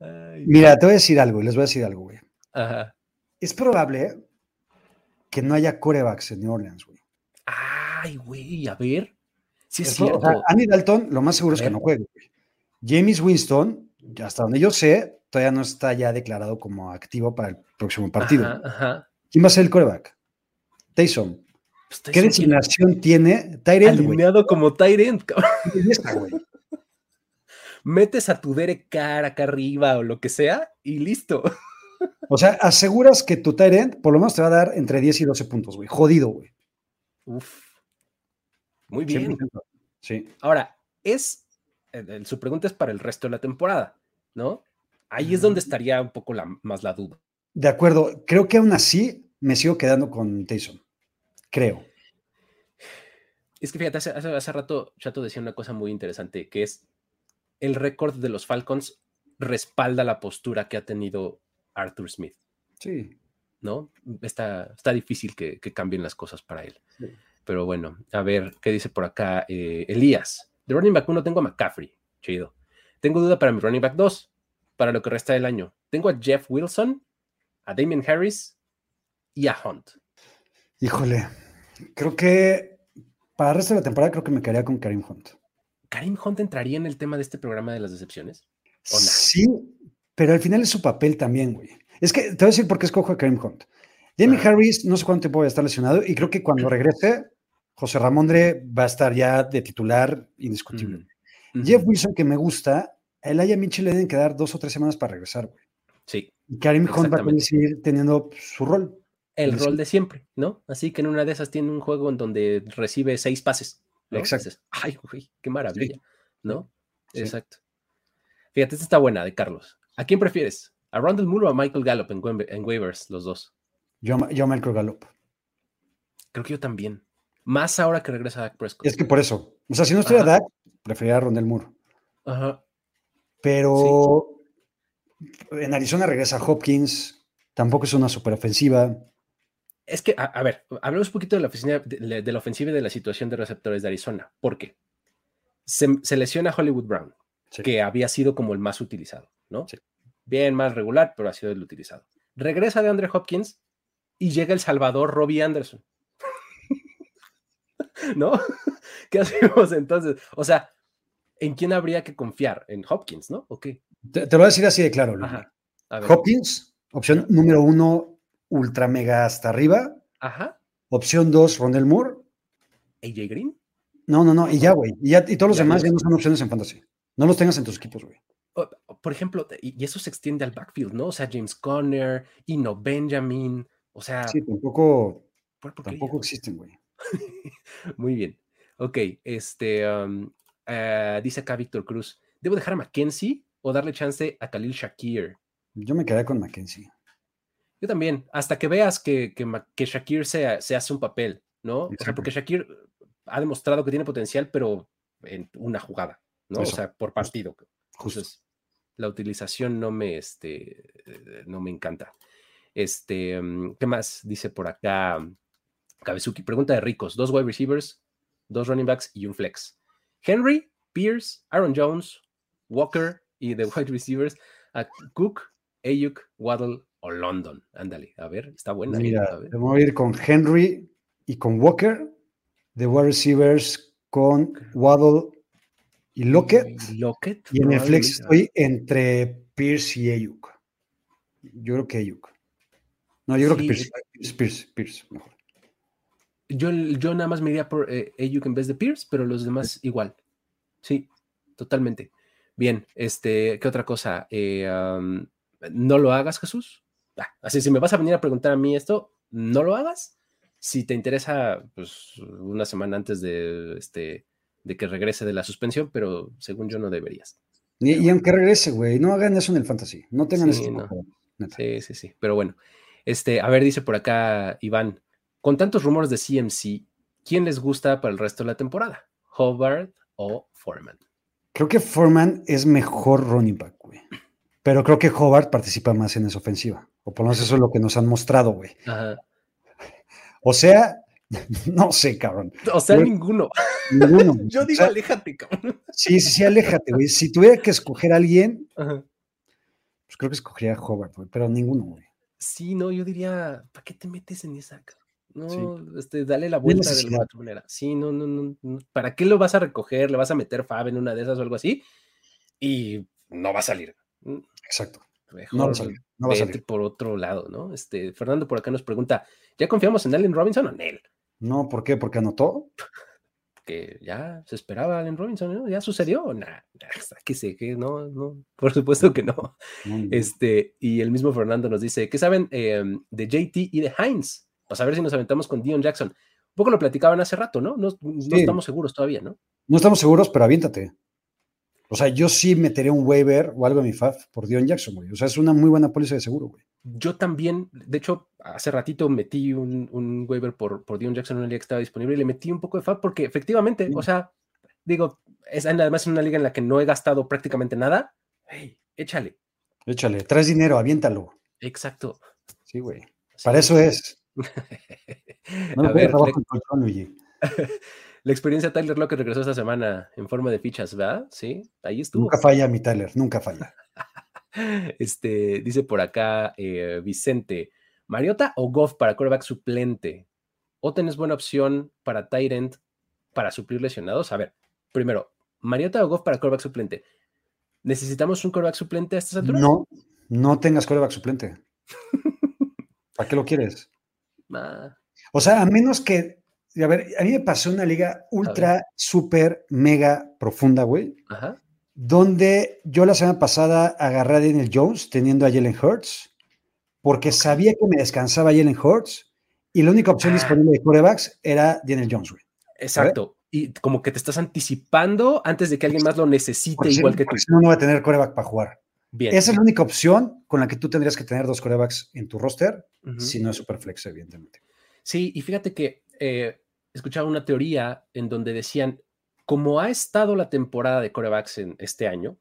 Ay, Mira, te voy a decir algo, les voy a decir algo, güey. ajá. Es probable que no haya corebacks en New Orleans, güey. Ay, güey, a ver. Sí es Es o sea, Andy Dalton, lo más seguro es que no juegue, güey. James Winston, hasta donde yo sé, todavía no está ya declarado como activo para el próximo partido. Ajá, ajá. ¿Quién va a ser el coreback? Taysom. Pues ¿Qué Tyson tiene designación tiene güey? alineado como end, cabrón. Metes a tu Derek Carr acá arriba o lo que sea y listo. O sea, aseguras que tu end por lo menos te va a dar entre 10 y 12 puntos, güey. Jodido, güey. Uf. Muy bien. 100%. Sí. Ahora, es, el- su pregunta es para el resto de la temporada, ¿no? Ahí es donde estaría un poco la, más la duda. De acuerdo. Creo que aún así me sigo quedando con Taysom. Creo. Es que fíjate, hace, hace, hace rato Chato decía una cosa muy interesante, que es el récord de los Falcons respalda la postura que ha tenido Arthur Smith, Sí. ¿no? Está, está difícil que, que cambien las cosas para él. Sí. Pero bueno, a ver, ¿qué dice por acá? Eh, Elías, de running back 1 tengo a McCaffrey, chido. Tengo duda para mi running back 2, para lo que resta del año. Tengo a Jeff Wilson, a Damien Harris y a Hunt. Híjole. Creo que para el resto de la temporada creo que me quedaría con Karim Hunt. ¿Karim Hunt entraría en el tema de este programa de las decepciones? ¿O no? Sí, pero al final es su papel también, güey. Es que te voy a decir por qué escojo a Karim Hunt. Jamie. Harris, no sé cuánto tiempo va a estar lesionado y creo que cuando regrese, José Ramondre va a estar ya de titular indiscutible. Ujú. Jeff Wilson, que me gusta, a Elijah Mitchell le deben quedar dos o tres semanas para regresar, güey. Sí, Y Karim Hunt va a seguir teniendo su rol. el rol de siempre, ¿no? Así que en una de esas tiene un juego en donde recibe seis pases. ¿No? Exacto. Dices, Ay, güey, qué maravilla, ¿no? Sí. Exacto. Fíjate, esta está buena de Carlos. ¿A quién prefieres? ¿A Rondell Moore o a Michael Gallup en, waive- en waivers, los dos? Yo, yo Michael Gallup. Creo que yo también. Más ahora que regresa Dak Prescott. Es que por eso. O sea, si no estuviera. Dak, preferiría a Rondell Moore. Ajá. Pero en Arizona regresa Hopkins. Tampoco es una superofensiva. Es que, a, a ver, hablemos un poquito de la, oficina, de, de la ofensiva y de la situación de receptores de Arizona. ¿Por qué? Se, se lesiona Hollywood Brown, Sí. que había sido como el más utilizado, ¿no? Sí. Bien, más regular, pero ha sido el utilizado. Regresa de Andre Hopkins y llega el Salvador Robbie Anderson. ¿No? ¿Qué hacemos entonces? O sea, ¿en quién habría que confiar? ¿En Hopkins, no? ¿O qué? Te, te lo voy a decir así de claro. Ajá. A ver. Hopkins, opción número uno, ultra mega hasta arriba. Ajá. Opción dos, Rondell Moore. AJ Green. No, no, no. Y ya, güey. Y, ya- y todos los Ya demás ya no son opciones en fantasy. No los tengas en tus equipos, güey. Por ejemplo, y eso se extiende al backfield, ¿no? O sea, James Conner, Ino Benjamin, o sea, Sí, tampoco, tampoco existen, güey. Muy bien. Ok, este, um, eh, dice acá Víctor Cruz, ¿debo dejar a Mackenzie o darle chance a Khalil Shakir? Yo me quedé con Mackenzie. Yo también, hasta que veas que, que, Shakir se, se hace un papel, ¿no? O sea, porque Shakir ha demostrado que tiene potencial, pero en una jugada, ¿no? Eso, o sea, por partido. Justo. Entonces, la utilización no me, este, no me encanta. Este, mm, ¿qué más? Dice por acá Kabezuki, pregunta de ricos, dos wide receivers, dos running backs y un flex. Henry, Pierce, Aaron Jones, Walker y de wide receivers, a Cook, Ayuk, Waddle o London. Ándale, a ver, está buena. Mira, a ver. vamos a ir con Henry y con Walker, de wide receivers con Waddle y Lockett. Lockett. Y en el flex estoy entre Pierce y Ayuk. Yo creo que Ayuk. No, yo creo que Pierce. Pierce, Pierce, Pierce, mejor. Yo, yo nada más me iría por eh, Ayuk en vez de Pierce, pero los demás igual. Sí, totalmente. Bien, este, ¿qué otra cosa? Eh, no lo hagas, Jesús. Ah, así, si me vas a venir a preguntar a mí esto, no lo hagas. Si te interesa, pues una semana antes de, este, de que regrese de la suspensión, pero según yo no deberías. Y, y aunque regrese, güey, no hagan eso en el fantasy. No tengan Sí, ese no. tipo. Sí, sí, sí. Pero bueno, este, a ver, dice por acá Iván, con tantos rumores de CMC, ¿quién les gusta para el resto de la temporada? ¿Hobart o Foreman? Creo que Foreman es mejor running back, güey. Pero creo que Hobart participa más en esa ofensiva. O por lo menos eso es lo que nos han mostrado, güey. Ajá. O sea, no sé, cabrón. O sea, Yo- ninguno. Ninguno. Yo O digo, sea, aléjate, cabrón. sí, sí, sí, aléjate, güey. Si tuviera que escoger a alguien, Ajá. pues creo que escogería a Hobart, güey. Pero ninguno, güey. Sí, no, yo diría, ¿para qué te metes en esa? cabrón? No, Sí. este, dale la vuelta de otra manera. Sí, no, no, no, no. ¿Para qué lo vas a recoger? ¿Le vas a meter Fab en una de esas o algo así? Y no va a salir. Mm, Exacto. Mejor No va a salir. No va a vete salir. por otro lado, ¿no? Este, Fernando por acá nos pregunta, ¿ya confiamos en Allen Robinson o en él? No, ¿por qué? Porque anotó. Que ya se esperaba Allen Robinson, ¿no? ¿Ya sucedió? Nah, que sé que no, no, por supuesto que no. Este, y el mismo Fernando nos dice, ¿qué saben eh, de JT y de Heinz? Pues a ver si nos aventamos con Dion Jackson. Un poco lo platicaban hace rato, ¿no? No, no Sí. estamos seguros todavía, ¿no? No estamos seguros, pero aviéntate. O sea, yo sí metería un waiver o algo en mi FAF por Dion Jackson, güey. O sea, es una muy buena póliza de seguro, güey. Yo también, de hecho, hace ratito metí un, un waiver por, por Dion Jackson en una liga que estaba disponible y le metí un poco de FAB porque efectivamente, o sea, digo, es además en una liga en la que no he gastado prácticamente nada. Hey, échale. Échale, traes dinero, aviéntalo. Exacto. Sí, güey. Sí. Para eso es. No A ver, le- colchón. la experiencia Tyler Lockett regresó esta semana en forma de fichas, ¿verdad? Sí, ahí estuvo. Nunca falla mi Tyler, nunca falla. Este, dice por acá eh, Vicente, ¿Mariota o Goff para quarterback suplente? ¿O tenés buena opción para end para suplir lesionados? A ver, primero, ¿Mariota o Goff para quarterback suplente? ¿Necesitamos un quarterback suplente a estas alturas? No, no tengas coreback suplente. ¿Para qué lo quieres? Ah, O sea, a menos que, a ver, a mí me pasó una liga ultra, súper, mega profunda, güey, ajá. donde yo la semana pasada agarré a Daniel Jones teniendo a Jalen Hurts, porque sabía que me descansaba Jalen Hurts y la única opción Ah. disponible de corebacks era Daniel Jones, güey. Exacto. Y como que te estás anticipando antes de que alguien más lo necesite Porque igual que tú. no, no va a tener coreback para jugar. Bien. Esa es la única opción con la que tú tendrías que tener dos corebacks en tu roster, si no es Superflex, evidentemente. Sí, y fíjate que eh, escuchaba una teoría en donde decían, como ha estado la temporada de corebacks en este año,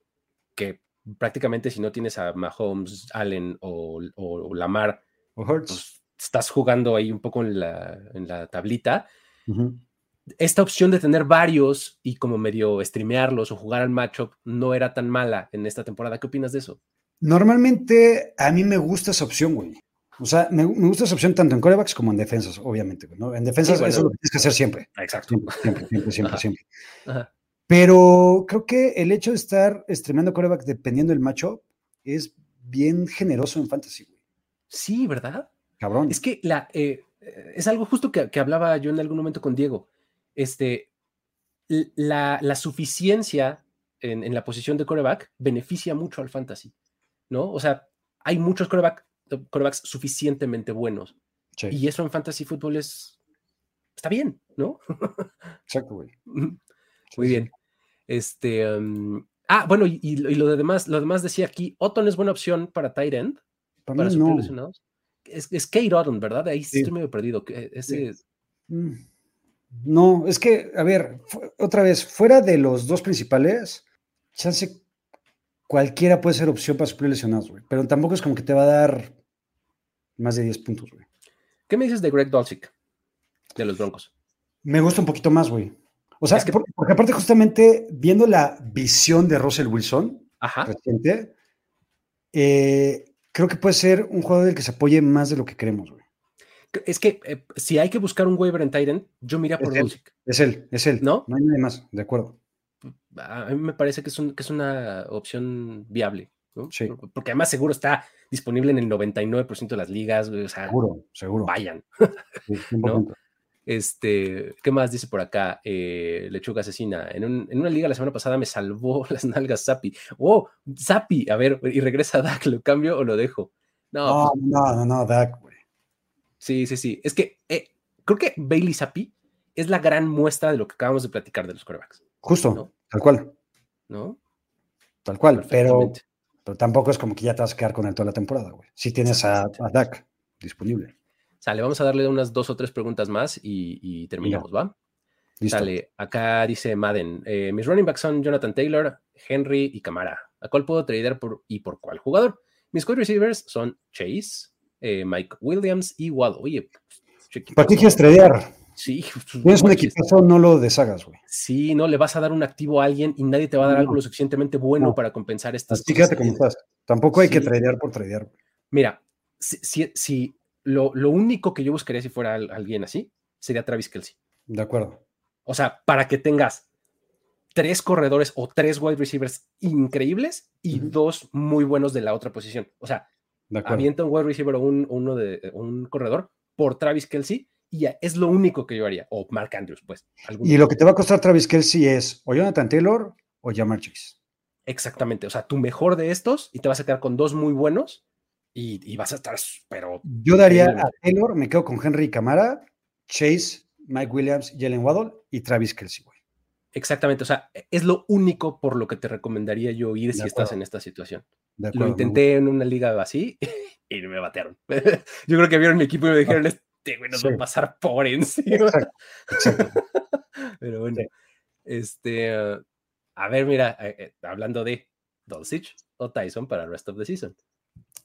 que prácticamente si no tienes a Mahomes, Allen o, o Lamar, O pues estás jugando ahí un poco en la, en la tablita. Esta opción de tener varios y como medio streamearlos o jugar al matchup no era tan mala en esta temporada. ¿Qué opinas de eso? Normalmente a mí me gusta esa opción, güey. O sea, me, me gusta esa opción tanto en corebacks como en defensas, obviamente. ¿no? En defensas Sí, bueno. eso es lo que tienes que hacer siempre. Exacto. Siempre, siempre, siempre, siempre, Ajá. siempre. Ajá. Pero creo que el hecho de estar streameando coreback dependiendo del matchup es bien generoso en fantasy, güey. Sí, ¿verdad? Cabrón. Es que la, eh, eh, es algo justo que, que hablaba yo en algún momento con Diego. Este, la, la suficiencia en, en la posición de coreback beneficia mucho al fantasy, ¿no? O sea, hay muchos coreback, corebacks suficientemente buenos Sí, y eso en fantasy fútbol es, está bien, ¿no? exacto, güey. Muy bien. Este, um, ah, bueno, y, y lo de demás, lo demás decía aquí, Otton es buena opción para tight end, Para para no. lesionados. Es, es Kate Otton, ¿verdad? Ahí sí estoy medio perdido. Ese, Mm, No, es que, a ver, otra vez, fuera de los dos principales, chance cualquiera puede ser opción para suplir lesionados, güey. Pero tampoco es como que te va a dar más de 10 puntos, güey. ¿Qué me dices de Greg Dulcich de los Broncos? Me gusta un poquito más, güey. O sea, Es que- por- porque aparte justamente viendo la visión de Russell Wilson Ajá. reciente, eh, creo que puede ser un jugador del que se apoye más de lo que queremos, güey. Es que eh, si hay que buscar un waiver en Titan, yo miraría por. Dulcich. Es él, es él. ¿No? No hay nadie más, de acuerdo. A mí me parece que es, un- que es una opción viable. ¿no? Sí. Porque además seguro está disponible en el 99% de las ligas. güey, O sea, Seguro, seguro. vayan. Sí, 100%. Este, ¿qué más dice por acá? Eh, Lechuga asesina. En, un- en una liga la semana pasada me salvó las nalgas Zappi. ¡Oh! Zappi. A ver, y regresa Dak, ¿lo cambio o lo dejo? No, No, pues, no, no, no, Dak, güey. sí, sí, sí. Es que eh, creo que Bailey Zappi es la gran muestra de lo que acabamos de platicar de los corebacks, Justo, No. tal cual, ¿no? tal cual. Pero. Pero tampoco es como que ya te vas a quedar con él toda la temporada, güey. Si tienes a, a Dak disponible. Sale, vamos a darle unas dos o tres preguntas más y, y terminamos, ¿va? Listo. Sale, acá dice Madden, eh, mis running backs son Jonathan Taylor, Henry y Camara. ¿A cuál puedo tradear por, y por cuál jugador? Mis wide receivers son Chase, eh, Mike Williams y Waddle. Oye, chiquito, ¿Para qué quieres tradear? Sí, Tienes un equipazo, no lo deshagas, güey. Sí, no le vas a dar un activo a alguien y nadie te va a dar No. algo lo suficientemente bueno No. para compensar estas quédate como estás. Tampoco hay que tradear por tradear. Mira, si, si- si lo, lo único que yo buscaría si fuera al- alguien así sería Travis Kelsey. De acuerdo. O sea, para que tengas tres corredores o tres wide receivers increíbles y dos muy buenos de la otra posición. O sea, avienta un wide receiver o un, uno de, un corredor por Travis Kelsey y ya es lo único que yo haría. O Mark Andrews, pues. Y lo que te va a costar Travis Kelsey es o Jonathan Taylor o Jamar Chase. Exactamente. O sea, tu mejor de estos y te vas a quedar con dos muy buenos y, y vas a estar, pero Yo daría a. Taylor, me quedo con Henry Camara, Chase, Mike Williams, Jalen Waddle y Travis Kelsey, güey. exactamente. O sea, es lo único por lo que te recomendaría yo ir si estás en esta situación. Acuerdo, Lo intenté en una liga así y me batearon. Yo creo que vieron mi equipo y me dijeron, este güey nos va Sí. a pasar por encima. Exacto, exacto. Pero bueno, Sí. este, uh, a ver, mira, eh, eh, hablando de Dulcich o Tyson para el rest of the season.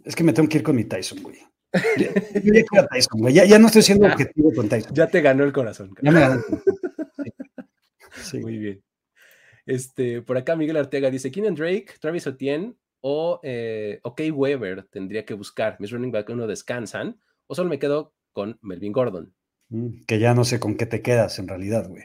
Es que me tengo que ir con mi Tyson, güey. Yo yo ya quiero a Tyson, güey. Ya, ya no estoy siendo Ya. objetivo con Tyson. Ya te ganó el corazón. Ya me ganan. Sí. Muy bien. Este, por acá Miguel Arteaga dice, Keenan Drake, Travis Etienne o eh, OK Weber tendría que buscar. Mis running back uno descansan o solo me quedo con Melvin Gordon. Mm, Que ya no sé con qué te quedas en realidad, güey.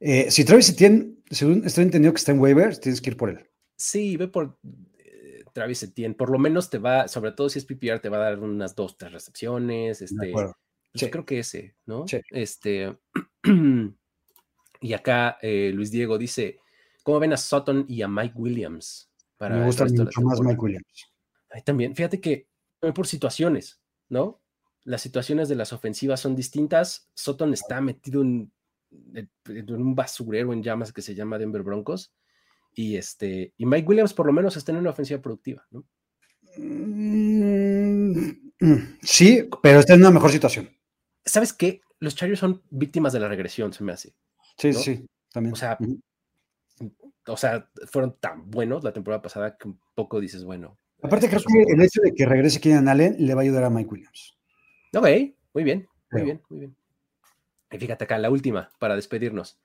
Eh, si Travis Etienne, según estoy entendido que está en waivers, tienes que ir por él. Sí, ve por eh, Travis Etienne. Por lo menos te va, sobre todo si es PPR, te va a dar unas dos, tres recepciones. De Este, acuerdo. pues Sí. creo que ese, ¿no? Sí. Este. y acá eh, Luis Diego dice: ¿Cómo ven a Sutton y a Mike Williams? Para Me gusta de mucho más? Mike Williams. Ahí también, fíjate que por situaciones, ¿no? Las situaciones de las ofensivas son distintas. Sutton está metido en, un basurero en llamas que se llama Denver Broncos. Y este, y Mike Williams por lo menos está en una ofensiva productiva, ¿no? Mm, Sí, pero está en una mejor situación. ¿Sabes qué? Los Chargers son víctimas de la regresión, se me hace. Sí, ¿No? sí, también. O sea. O sea, fueron tan buenos la temporada pasada que un poco dices, bueno. Aparte, esto creo que el hecho de que regrese Keenan Allen le va a ayudar a Mike Williams. Ok, muy bien, muy bien, muy bien. Y fíjate acá, la última para despedirnos.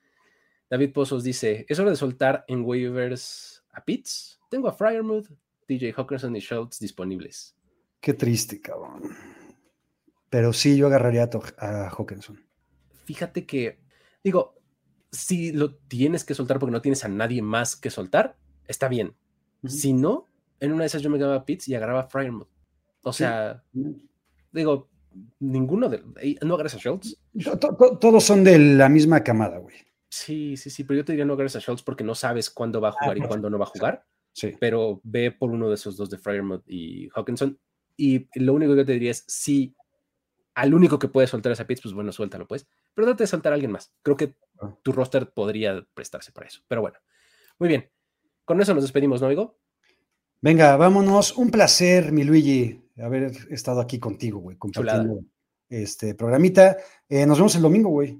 David Pozos dice: ¿Es hora de soltar en waivers a Pitts? Tengo a Fryermuth, DJ Hawkinson y Schultz disponibles. Qué triste, cabrón. Pero sí, yo agarraría a, a Hawkinson. Fíjate que, digo, si lo tienes que soltar porque no tienes a nadie más que soltar, está bien. Si no, en una de esas yo me quedaba a Pitts y agarraba a Fryermuth. O Sí. sea, digo, ninguno de. No agarres a Schultz. To- to- to- Todos son de la misma camada, güey. Sí, sí, sí, pero yo te diría no agarres a Schultz porque no sabes cuándo va a jugar y perfecto. cuándo no va a jugar. Sí. pero ve por uno de esos dos de Fryermuth y Hawkinson. Y lo único que yo te diría es, si al único que puede soltar es a Pitts, pues bueno, suéltalo pues. Pero trata de soltar a alguien más. Creo que Ah. tu roster podría prestarse para eso. Pero bueno, muy bien. Con eso nos despedimos, ¿no, amigo? Venga, vámonos. Un placer, mi Luigi, haber estado aquí contigo, güey, compartiendo este programita. Eh, nos vemos el domingo, güey.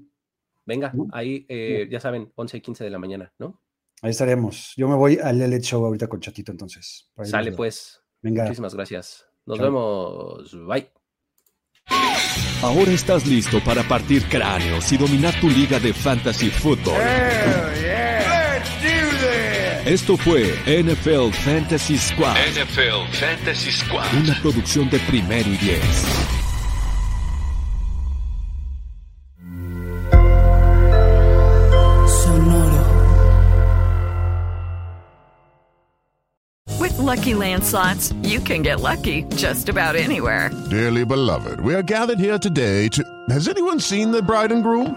Venga, ahí eh, ya saben, 11 y 15 de la mañana, ¿no? Ahí estaremos. Yo me voy al LLED Show ahorita con Chatito, entonces. Sale pues. Venga. Muchísimas gracias. Nos Chao. vemos. Bye. Ahora estás listo para partir cráneos y dominar tu liga de fantasy football. Esto fue NFL Fantasy Squad, NFL Fantasy Squad. una producción de primero y diez. Sonoro. With Lucky Land slots, you can get lucky just about anywhere. Dearly beloved, we are gathered here today to. Has anyone seen the bride and groom?